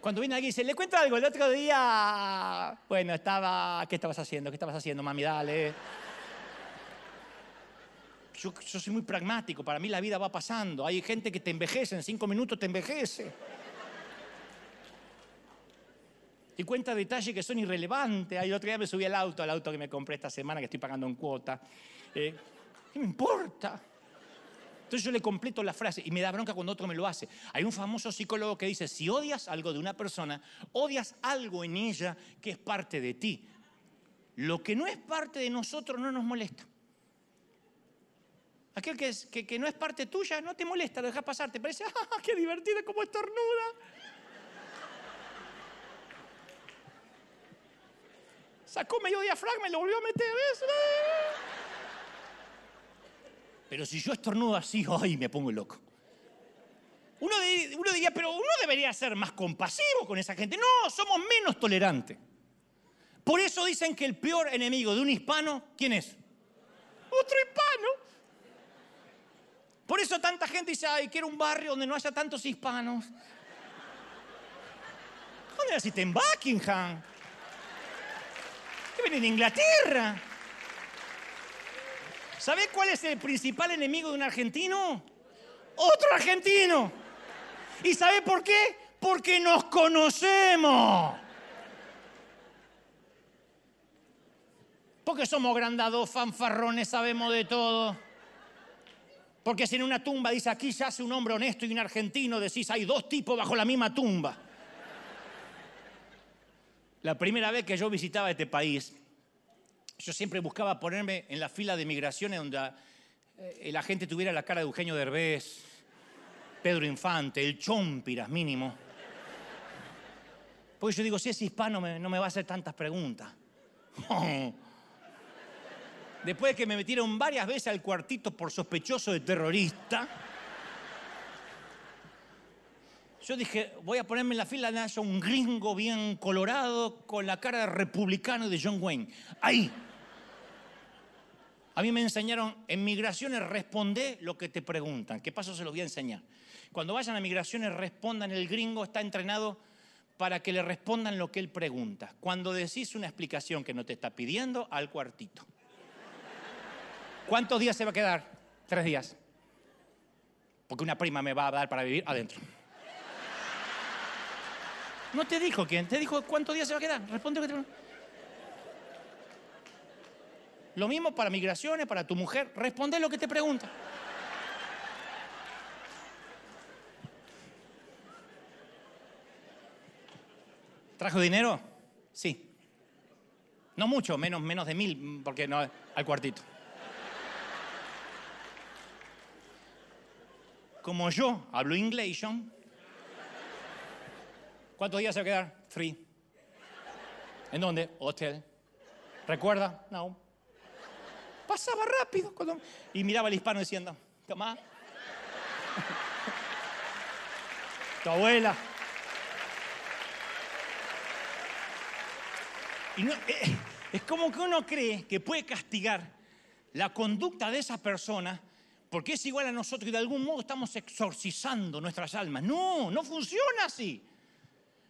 Cuando viene alguien y dice, le cuento algo, el otro día, bueno, estaba, ¿qué estabas haciendo? ¿Qué estabas haciendo, mami? Dale. Yo, soy muy pragmático, para mí la vida va pasando. Hay gente que te envejece, en cinco minutos te envejece. Y cuenta detalles que son irrelevantes. El otro día me subí al auto, al auto que me compré esta semana, que estoy pagando en cuota. Eh, ¿Qué me importa? Entonces yo le completo la frase y me da bronca cuando otro me lo hace. Hay un famoso psicólogo que dice, si odias algo de una persona, odias algo en ella que es parte de ti. Lo que no es parte de nosotros no nos molesta. Aquel que, que, no es parte tuya no te molesta, lo dejas pasar, te parece, ¡ah, qué divertido como estornuda! Sacó medio diafragma y lo volvió a meter. Pero si yo estornudo así, ¡ay! me pongo loco. Uno, diría, pero uno debería ser más compasivo con esa gente. No, somos menos tolerantes. Por eso dicen que el peor enemigo de un hispano, ¿quién es? Otro hispano. Por eso tanta gente dice, ay, quiero un barrio donde no haya tantos hispanos. ¿Dónde naciste? En Buckingham. ¿Qué viene de Inglaterra? ¿Sabe cuál es el principal enemigo de un argentino? Otro argentino. ¿Y sabe por qué? Porque nos conocemos. Porque somos grandados, fanfarrones, sabemos de todo. Porque si en una tumba dice aquí se hace un hombre honesto y un argentino, decís hay dos tipos bajo la misma tumba. La primera vez que yo visitaba este país, yo siempre buscaba ponerme en la fila de migraciones donde eh, la gente tuviera la cara de Eugenio Derbez, Pedro Infante, el Chompiras mínimo. Porque yo digo, si es hispano no me va a hacer tantas preguntas. Después de que me metieron varias veces al cuartito por sospechoso de terrorista, yo dije, voy a ponerme en la fila de un gringo bien colorado con la cara de republicano de John Wayne. Ahí. A mí me enseñaron en migraciones responde lo que te preguntan. ¿Qué paso se los voy a enseñar? Cuando vayan a migraciones respondan, el gringo está entrenado para que le respondan lo que él pregunta. Cuando decís una explicación que no te está pidiendo, al cuartito. ¿Cuántos días se va a quedar? Tres días. Porque una prima me va a dar para vivir adentro. No te dijo quién, te dijo cuántos días se va a quedar. Responde lo que te lo mismo para migraciones, para tu mujer. Responde lo que te pregunta. ¿Trajo dinero? Sí. No mucho, menos, menos de mil, porque no, al cuartito. Como yo hablo inglés, ¿cuántos días se va a quedar? Three. ¿En dónde? Hotel. ¿Recuerda? No. Pasaba rápido. Y miraba al hispano diciendo, toma. tu abuela. Y no- eh, es como que uno cree que puede castigar la conducta de esa persona porque es igual a nosotros y de algún modo estamos exorcizando nuestras almas. No, no funciona así.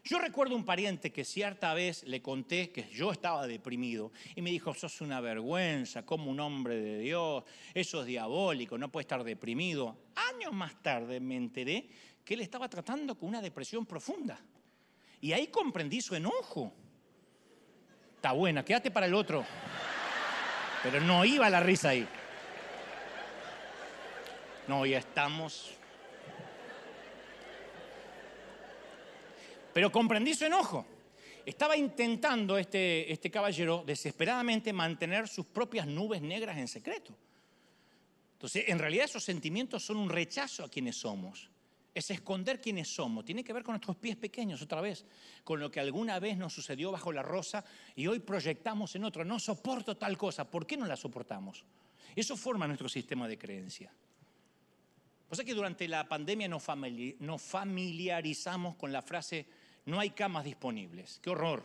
Yo recuerdo un pariente que cierta vez le conté que yo estaba deprimido y me dijo, sos una vergüenza, como un hombre de Dios, eso es diabólico, no puede estar deprimido. Años más tarde me enteré que él estaba tratando con una depresión profunda. Y ahí comprendí su enojo. Está buena, quédate para el otro. Pero no iba la risa ahí. No, ya estamos. Pero comprendí su enojo. Estaba intentando este, este caballero desesperadamente mantener sus propias nubes negras en secreto. Entonces, en realidad esos sentimientos son un rechazo a quienes somos. Es esconder quiénes somos. Tiene que ver con nuestros pies pequeños otra vez, con lo que alguna vez nos sucedió bajo la rosa y hoy proyectamos en otro. No soporto tal cosa. ¿Por qué no la soportamos? Eso forma nuestro sistema de creencia. O sea que durante la pandemia nos familiarizamos con la frase no hay camas disponibles. ¡Qué horror!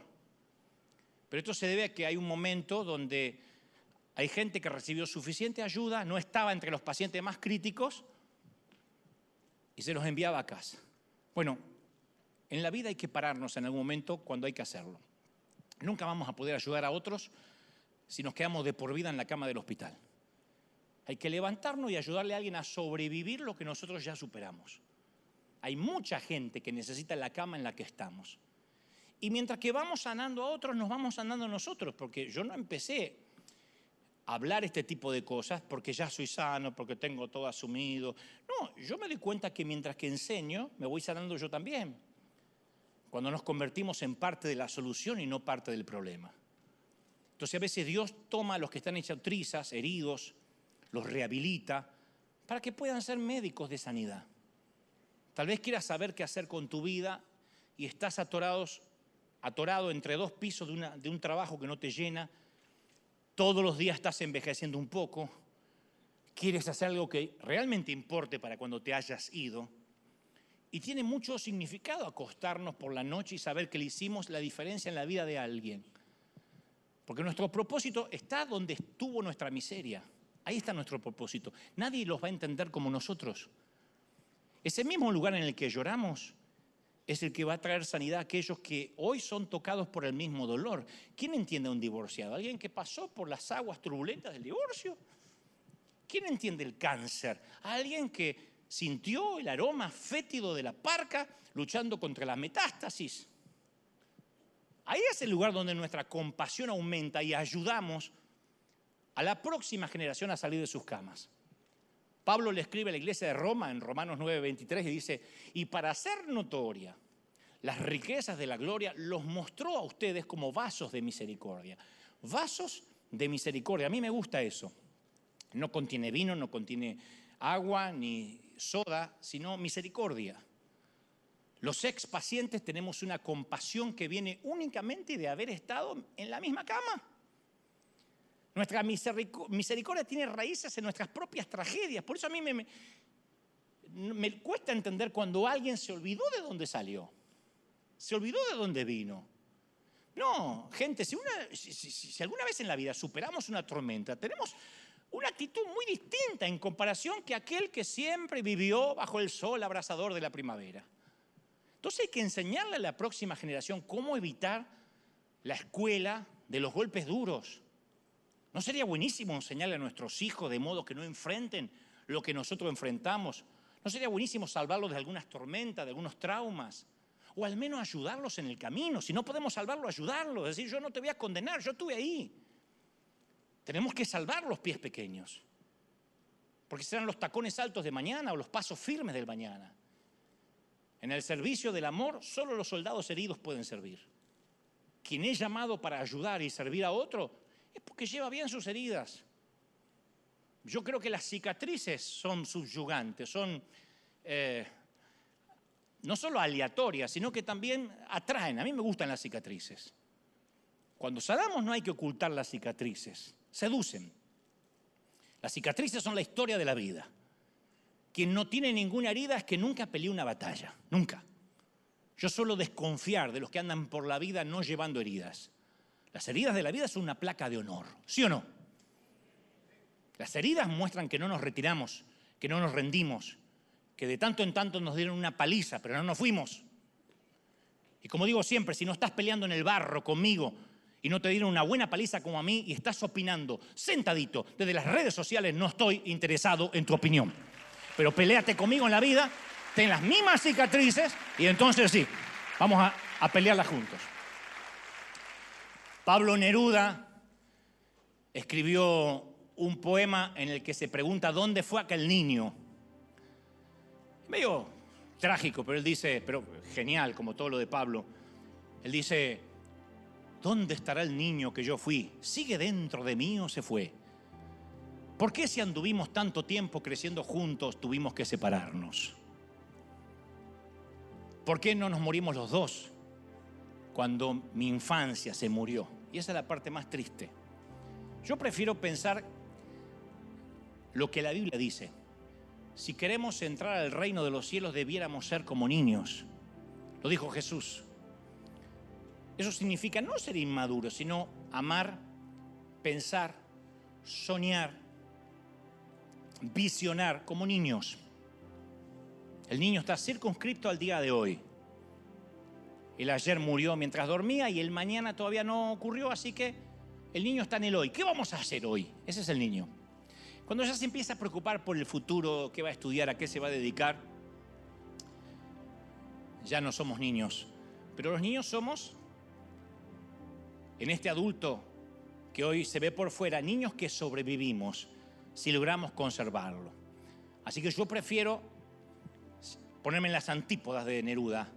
Pero esto se debe a que hay un momento donde hay gente que recibió suficiente ayuda, no estaba entre los pacientes más críticos y se los enviaba a casa. Bueno, en la vida hay que pararnos en algún momento cuando hay que hacerlo. Nunca vamos a poder ayudar a otros si nos quedamos de por vida en la cama del hospital. Hay que levantarnos y ayudarle a alguien a sobrevivir lo que nosotros ya superamos. Hay mucha gente que necesita la cama en la que estamos. Y mientras que vamos sanando a otros, nos vamos sanando nosotros, porque yo no empecé a hablar este tipo de cosas porque ya soy sano, porque tengo todo asumido. No, yo me doy cuenta que mientras que enseño, me voy sanando yo también. Cuando nos convertimos en parte de la solución y no parte del problema. Entonces a veces Dios toma a los que están hechos trizas, heridos, los rehabilita para que puedan ser médicos de sanidad. Tal vez quieras saber qué hacer con tu vida y estás atorados, atorado entre dos pisos de, de un trabajo que no te llena. Todos los días estás envejeciendo un poco. Quieres hacer algo que realmente importe para cuando te hayas ido. Y tiene mucho significado acostarnos por la noche y saber que le hicimos la diferencia en la vida de alguien. Porque nuestro propósito está donde estuvo nuestra miseria. Ahí está nuestro propósito. Nadie los va a entender como nosotros. Ese mismo lugar en el que lloramos es el que va a traer sanidad a aquellos que hoy son tocados por el mismo dolor. ¿Quién entiende a un divorciado? ¿Alguien que pasó por las aguas turbulentas del divorcio? ¿Quién entiende el cáncer? ¿Alguien que sintió el aroma fétido de la parca luchando contra la metástasis? Ahí es el lugar donde nuestra compasión aumenta y ayudamos a la próxima generación a salir de sus camas. Pablo le escribe a la iglesia de Roma en Romanos 9:23 y dice, y para hacer notoria las riquezas de la gloria, los mostró a ustedes como vasos de misericordia. Vasos de misericordia. A mí me gusta eso. No contiene vino, no contiene agua ni soda, sino misericordia. Los ex pacientes tenemos una compasión que viene únicamente de haber estado en la misma cama. Nuestra miserico- misericordia tiene raíces en nuestras propias tragedias. Por eso a mí me, cuesta entender cuando alguien se olvidó de dónde salió. Se olvidó de dónde vino. No, gente, si- si alguna vez en la vida superamos una tormenta, tenemos una actitud muy distinta en comparación que aquel que siempre vivió bajo el sol abrasador de la primavera. Entonces hay que enseñarle a la próxima generación cómo evitar la escuela de los golpes duros. ¿No sería buenísimo enseñarle a nuestros hijos de modo que no enfrenten lo que nosotros enfrentamos? ¿No sería buenísimo salvarlos de algunas tormentas, de algunos traumas? O al menos ayudarlos en el camino. Si no podemos salvarlos, ayudarlos. Es decir, yo no te voy a condenar, yo estuve ahí. Tenemos que salvar los pies pequeños. Porque serán los tacones altos de mañana o los pasos firmes del mañana. En el servicio del amor, solo los soldados heridos pueden servir. Quien es llamado para ayudar y servir a otro es porque lleva bien sus heridas. Yo creo que las cicatrices son subyugantes, son eh, no solo aleatorias, sino que también atraen. A mí me gustan las cicatrices. Cuando sanamos no hay que ocultar las cicatrices, seducen. Las cicatrices son la historia de la vida. Quien no tiene ninguna herida es que nunca peleó una batalla, nunca. Yo suelo desconfiar de los que andan por la vida no llevando heridas. Las heridas de la vida son una placa de honor, ¿sí o no? Las heridas muestran que no nos retiramos, que no nos rendimos, que de tanto en tanto nos dieron una paliza, pero no nos fuimos. Y como digo siempre, si no estás peleando en el barro conmigo y no te dieron una buena paliza como a mí y estás opinando sentadito desde las redes sociales, no estoy interesado en tu opinión. Pero peleate conmigo en la vida, ten las mismas cicatrices y entonces sí, vamos a, a pelearlas juntos. Pablo Neruda escribió un poema en el que se pregunta dónde fue aquel niño. Medio trágico, pero él dice, pero genial, como todo lo de Pablo. Él dice, ¿dónde estará el niño que yo fui? ¿Sigue dentro de mí o se fue? ¿Por qué si anduvimos tanto tiempo creciendo juntos tuvimos que separarnos? ¿Por qué no nos morimos los dos cuando mi infancia se murió? Y esa es la parte más triste. Yo prefiero pensar lo que la Biblia dice. Si queremos entrar al reino de los cielos debiéramos ser como niños. Lo dijo Jesús. Eso significa no ser inmaduro, sino amar, pensar, soñar, visionar como niños. El niño está circunscripto al día de hoy. El ayer murió mientras dormía y el mañana todavía no ocurrió, así que el niño está en el hoy. ¿Qué vamos a hacer hoy? Ese es el niño. Cuando ya se empieza a preocupar por el futuro, qué va a estudiar, a qué se va a dedicar, ya no somos niños. Pero los niños somos, en este adulto que hoy se ve por fuera, niños que sobrevivimos si logramos conservarlo. Así que yo prefiero ponerme en las antípodas de Neruda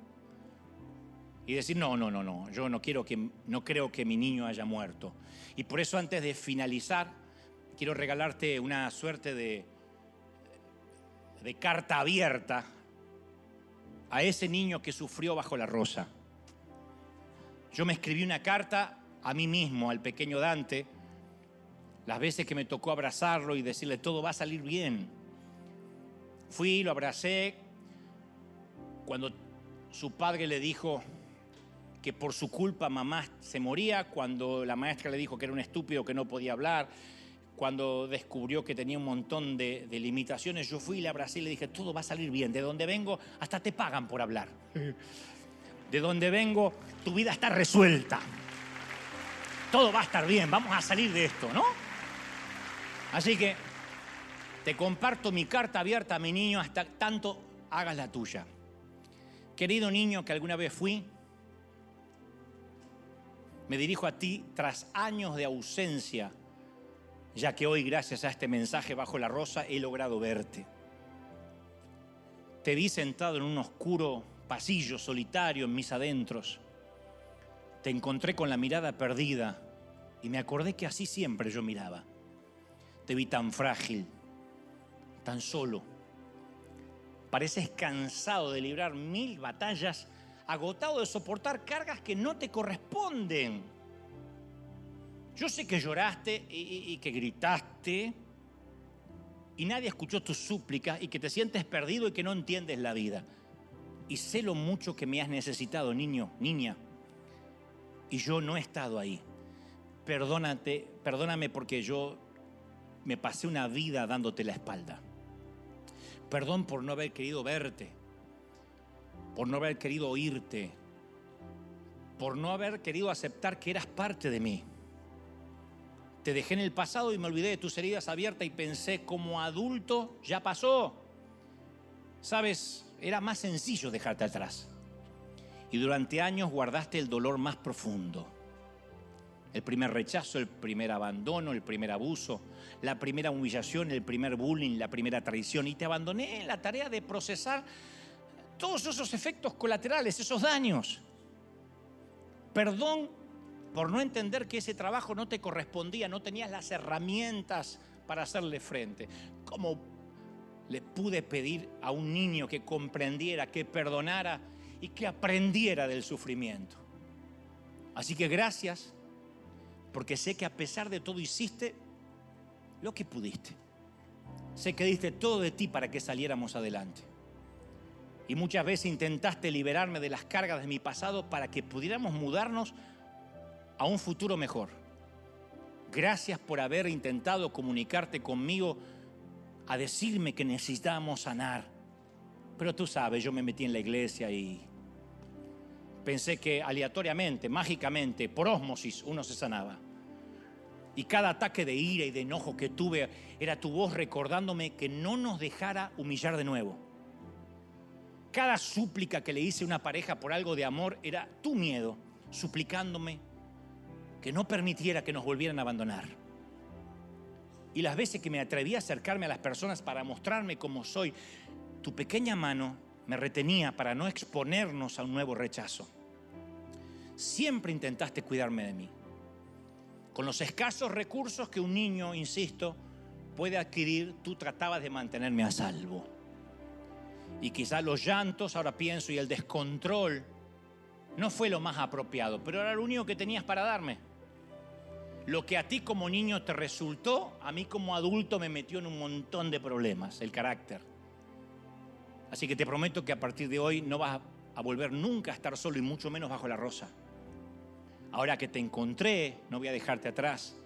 y decir, no, no, no, no, yo no, quiero que, no creo que mi niño haya muerto. Y por eso antes de finalizar, quiero regalarte una suerte de, de carta abierta a ese niño que sufrió bajo la rosa. Yo me escribí una carta a mí mismo, al pequeño Dante, las veces que me tocó abrazarlo y decirle todo va a salir bien. Fui, lo abracé, cuando su padre le dijo que por su culpa mamá se moría, cuando la maestra le dijo que era un estúpido que no podía hablar, cuando descubrió que tenía un montón de, limitaciones, yo fui y le abracé y le dije, todo va a salir bien, de donde vengo hasta te pagan por hablar. De donde vengo, tu vida está resuelta. Todo va a estar bien, vamos a salir de esto, ¿no? Así que te comparto mi carta abierta a mi niño hasta tanto hagas la tuya. Querido niño que alguna vez fui, me dirijo a ti tras años de ausencia, ya que hoy gracias a este mensaje bajo la rosa he logrado verte. Te vi sentado en un oscuro pasillo solitario en mis adentros. Te encontré con la mirada perdida y me acordé que así siempre yo miraba. Te vi tan frágil, tan solo. Pareces cansado de librar mil batallas, agotado de soportar cargas que no te corresponden. Yo sé que lloraste y, que gritaste y nadie escuchó tus súplicas y que te sientes perdido y que no entiendes la vida. Y sé lo mucho que me has necesitado, niño, niña. Y yo no he estado ahí. Perdónate, perdóname porque yo me pasé una vida dándote la espalda. Perdón por no haber querido verte, por no haber querido oírte, por no haber querido aceptar que eras parte de mí. Te dejé en el pasado y me olvidé de tus heridas abiertas y pensé, como adulto ya pasó. Sabes, era más sencillo dejarte atrás. Y durante años guardaste el dolor más profundo el primer rechazo, el primer abandono, el primer abuso, la primera humillación, el primer bullying, la primera traición. Y te abandoné en la tarea de procesar todos esos efectos colaterales, esos daños. Perdón por no entender que ese trabajo no te correspondía, no tenías las herramientas para hacerle frente. ¿Cómo le pude pedir a un niño que comprendiera, que perdonara y que aprendiera del sufrimiento? Así que gracias porque sé que a pesar de todo hiciste lo que pudiste. Sé que diste todo de ti para que saliéramos adelante. Y muchas veces intentaste liberarme de las cargas de mi pasado para que pudiéramos mudarnos a un futuro mejor. Gracias por haber intentado comunicarte conmigo a decirme que necesitábamos sanar. Pero tú sabes, yo me metí en la iglesia y pensé que aleatoriamente, mágicamente, por ósmosis, uno se sanaba. Y cada ataque de ira y de enojo que tuve era tu voz recordándome que no nos dejara humillar de nuevo. Cada súplica que le hice a una pareja por algo de amor era tu miedo, suplicándome que no permitiera que nos volvieran a abandonar. Y las veces que me atreví a acercarme a las personas para mostrarme como soy, tu pequeña mano me retenía para no exponernos a un nuevo rechazo. Siempre intentaste cuidarme de mí. Con los escasos recursos que un niño, insisto, puede adquirir, tú tratabas de mantenerme a salvo. Y quizás los llantos, ahora pienso, y el descontrol no fue lo más apropiado, pero era lo único que tenías para darme. Lo que a ti como niño te resultó, a mí como adulto me metió en un montón de problemas, el carácter. Así que te prometo que a partir de hoy no vas a volver nunca a estar solo y mucho menos bajo la rosa. Ahora que te encontré, no voy a dejarte atrás.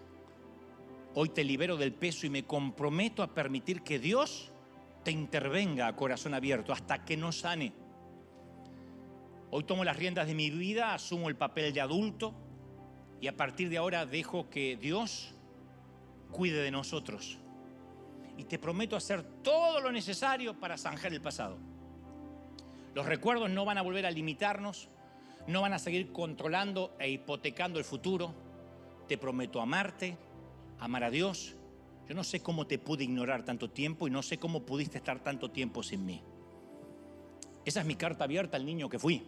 Hoy te libero del peso y me comprometo a permitir que Dios te intervenga a corazón abierto hasta que no sane. Hoy tomo las riendas de mi vida, asumo el papel de adulto, y a partir de ahora dejo que Dios cuide de nosotros. Y te prometo hacer todo lo necesario para zanjar el pasado. Los recuerdos no van a volver a limitarnos, no van a seguir controlando e hipotecando el futuro. Te prometo amarte, amar a Dios. Yo no sé cómo te pude ignorar tanto tiempo y no sé cómo pudiste estar tanto tiempo sin mí. Esa es mi carta abierta al niño que fui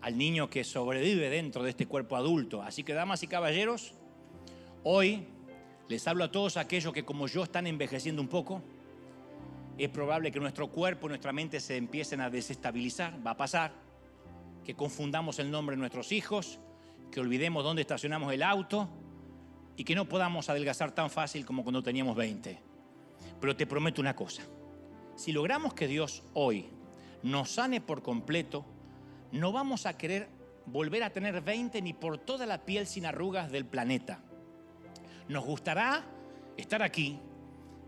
al niño que sobrevive dentro de este cuerpo adulto. Así que, damas y caballeros, hoy les hablo a todos aquellos que como yo están envejeciendo un poco. Es probable que nuestro cuerpo, nuestra mente se empiecen a desestabilizar, va a pasar, que confundamos el nombre de nuestros hijos, que olvidemos dónde estacionamos el auto y que no podamos adelgazar tan fácil como cuando teníamos 20. Pero te prometo una cosa, si logramos que Dios hoy nos sane por completo, no vamos a querer volver a tener 20 ni por toda la piel sin arrugas del planeta. Nos gustará estar aquí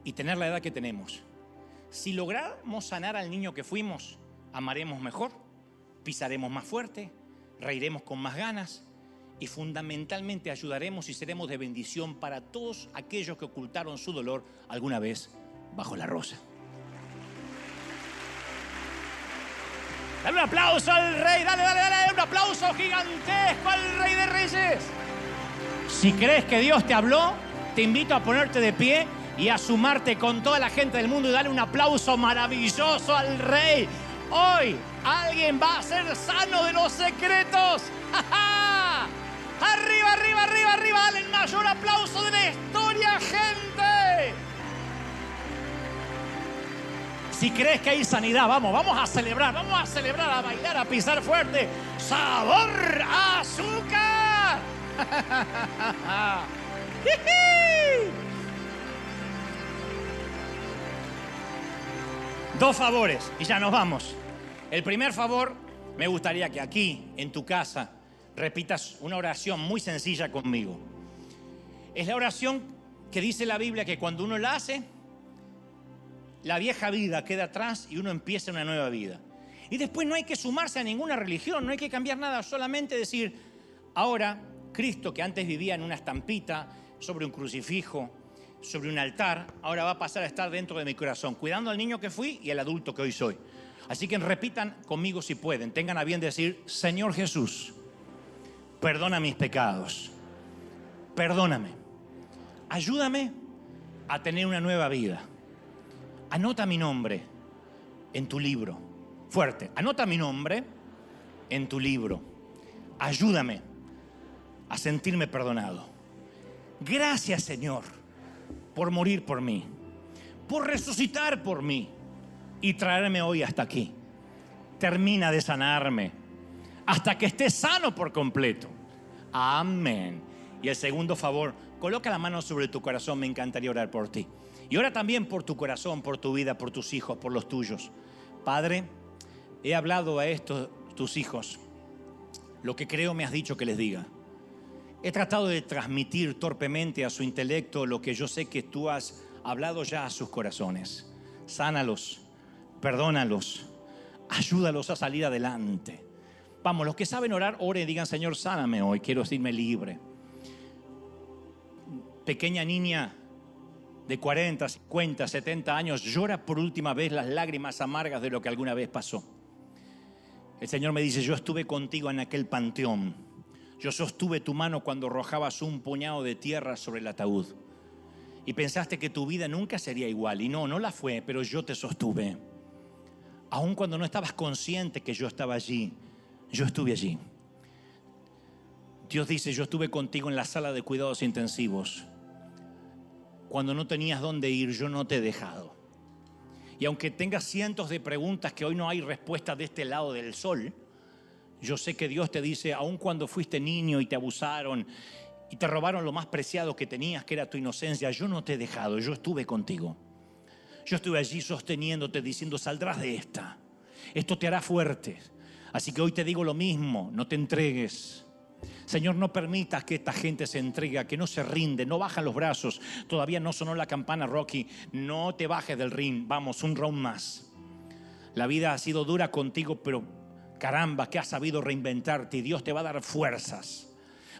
y tener la edad que tenemos. Si logramos sanar al niño que fuimos, amaremos mejor, pisaremos más fuerte, reiremos con más ganas y fundamentalmente ayudaremos y seremos de bendición para todos aquellos que ocultaron su dolor alguna vez bajo la rosa. Dale un aplauso al rey, dale, dale, dale, un aplauso gigantesco al rey de reyes. Si crees que Dios te habló, te invito a ponerte de pie y a sumarte con toda la gente del mundo y darle un aplauso maravilloso al rey. Hoy alguien va a ser sano de los secretos. Arriba, arriba, arriba, arriba, dale el mayor aplauso de la historia, gente. Si crees que hay sanidad, vamos, vamos a celebrar, vamos a celebrar, a bailar, a pisar fuerte. Sabor azúcar. Dos favores y ya nos vamos. El primer favor, me gustaría que aquí, en tu casa, repitas una oración muy sencilla conmigo. Es la oración que dice la Biblia que cuando uno la hace, la vieja vida queda atrás y uno empieza una nueva vida. Y después no hay que sumarse a ninguna religión, no hay que cambiar nada, solamente decir, ahora Cristo que antes vivía en una estampita, sobre un crucifijo, sobre un altar, ahora va a pasar a estar dentro de mi corazón, cuidando al niño que fui y al adulto que hoy soy. Así que repitan conmigo si pueden, tengan a bien decir, Señor Jesús, perdona mis pecados, perdóname, ayúdame a tener una nueva vida anota mi nombre en tu libro. Fuerte, anota mi nombre en tu libro. Ayúdame a sentirme perdonado. Gracias Señor por morir por mí, por resucitar por mí y traerme hoy hasta aquí. Termina de sanarme hasta que esté sano por completo. Amén. Y el segundo favor, coloca la mano sobre tu corazón, me encantaría orar por ti. Y ora también por tu corazón, por tu vida, por tus hijos, por los tuyos. Padre, he hablado a estos tus hijos lo que creo me has dicho que les diga. He tratado de transmitir torpemente a su intelecto lo que yo sé que tú has hablado ya a sus corazones. Sánalos, perdónalos, ayúdalos a salir adelante. Vamos, los que saben orar, oren y digan, Señor, sáname hoy, quiero sentirme libre. Pequeña niña de 40, 50, 70 años llora por última vez las lágrimas amargas de lo que alguna vez pasó. El Señor me dice, yo estuve contigo en aquel panteón. Yo sostuve tu mano cuando arrojabas un puñado de tierra sobre el ataúd. Y pensaste que tu vida nunca sería igual. Y no, no la fue, pero yo te sostuve. Aun cuando no estabas consciente que yo estaba allí, yo estuve allí. Dios dice, yo estuve contigo en la sala de cuidados intensivos. Cuando no tenías dónde ir, yo no te he dejado. Y aunque tengas cientos de preguntas que hoy no hay respuesta de este lado del sol, yo sé que Dios te dice, aun cuando fuiste niño y te abusaron y te robaron lo más preciado que tenías, que era tu inocencia, yo no te he dejado, yo estuve contigo. Yo estuve allí sosteniéndote, diciendo, saldrás de esta. Esto te hará fuerte. Así que hoy te digo lo mismo, no te entregues. Señor, no permitas que esta gente se entregue, que no se rinde, no bajan los brazos. Todavía no sonó la campana, Rocky. No te bajes del ring. Vamos, un round más. La vida ha sido dura contigo, pero caramba, que has sabido reinventarte y Dios te va a dar fuerzas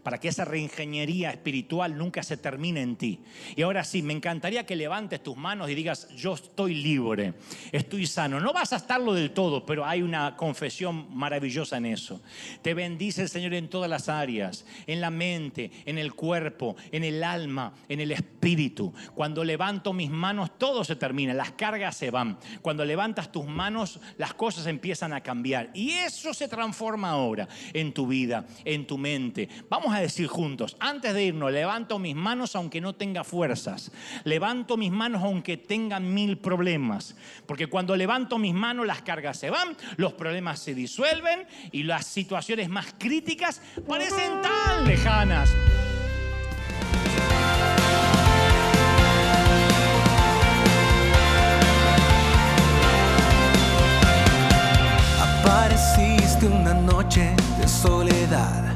para que esa reingeniería espiritual nunca se termine en ti. Y ahora sí, me encantaría que levantes tus manos y digas, yo estoy libre, estoy sano. No vas a estarlo del todo, pero hay una confesión maravillosa en eso. Te bendice el Señor en todas las áreas, en la mente, en el cuerpo, en el alma, en el espíritu. Cuando levanto mis manos, todo se termina, las cargas se van. Cuando levantas tus manos, las cosas empiezan a cambiar. Y eso se transforma ahora en tu vida, en tu mente. Vamos a decir juntos, antes de irnos, levanto mis manos aunque no tenga fuerzas. Levanto mis manos aunque tenga mil problemas. Porque cuando levanto mis manos las cargas se van, los problemas se disuelven y las situaciones más críticas parecen tan lejanas. Apareciste una noche de soledad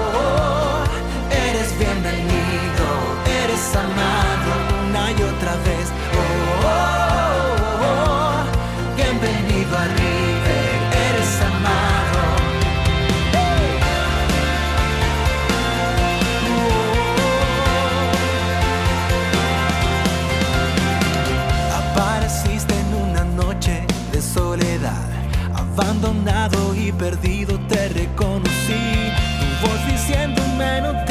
bienvenido, eres amado una y otra vez. Oh, oh, oh, bienvenido a River, eres amado. Apareciste en una noche de soledad, abandonado y perdido te reconocí. Tu voz diciéndome no. El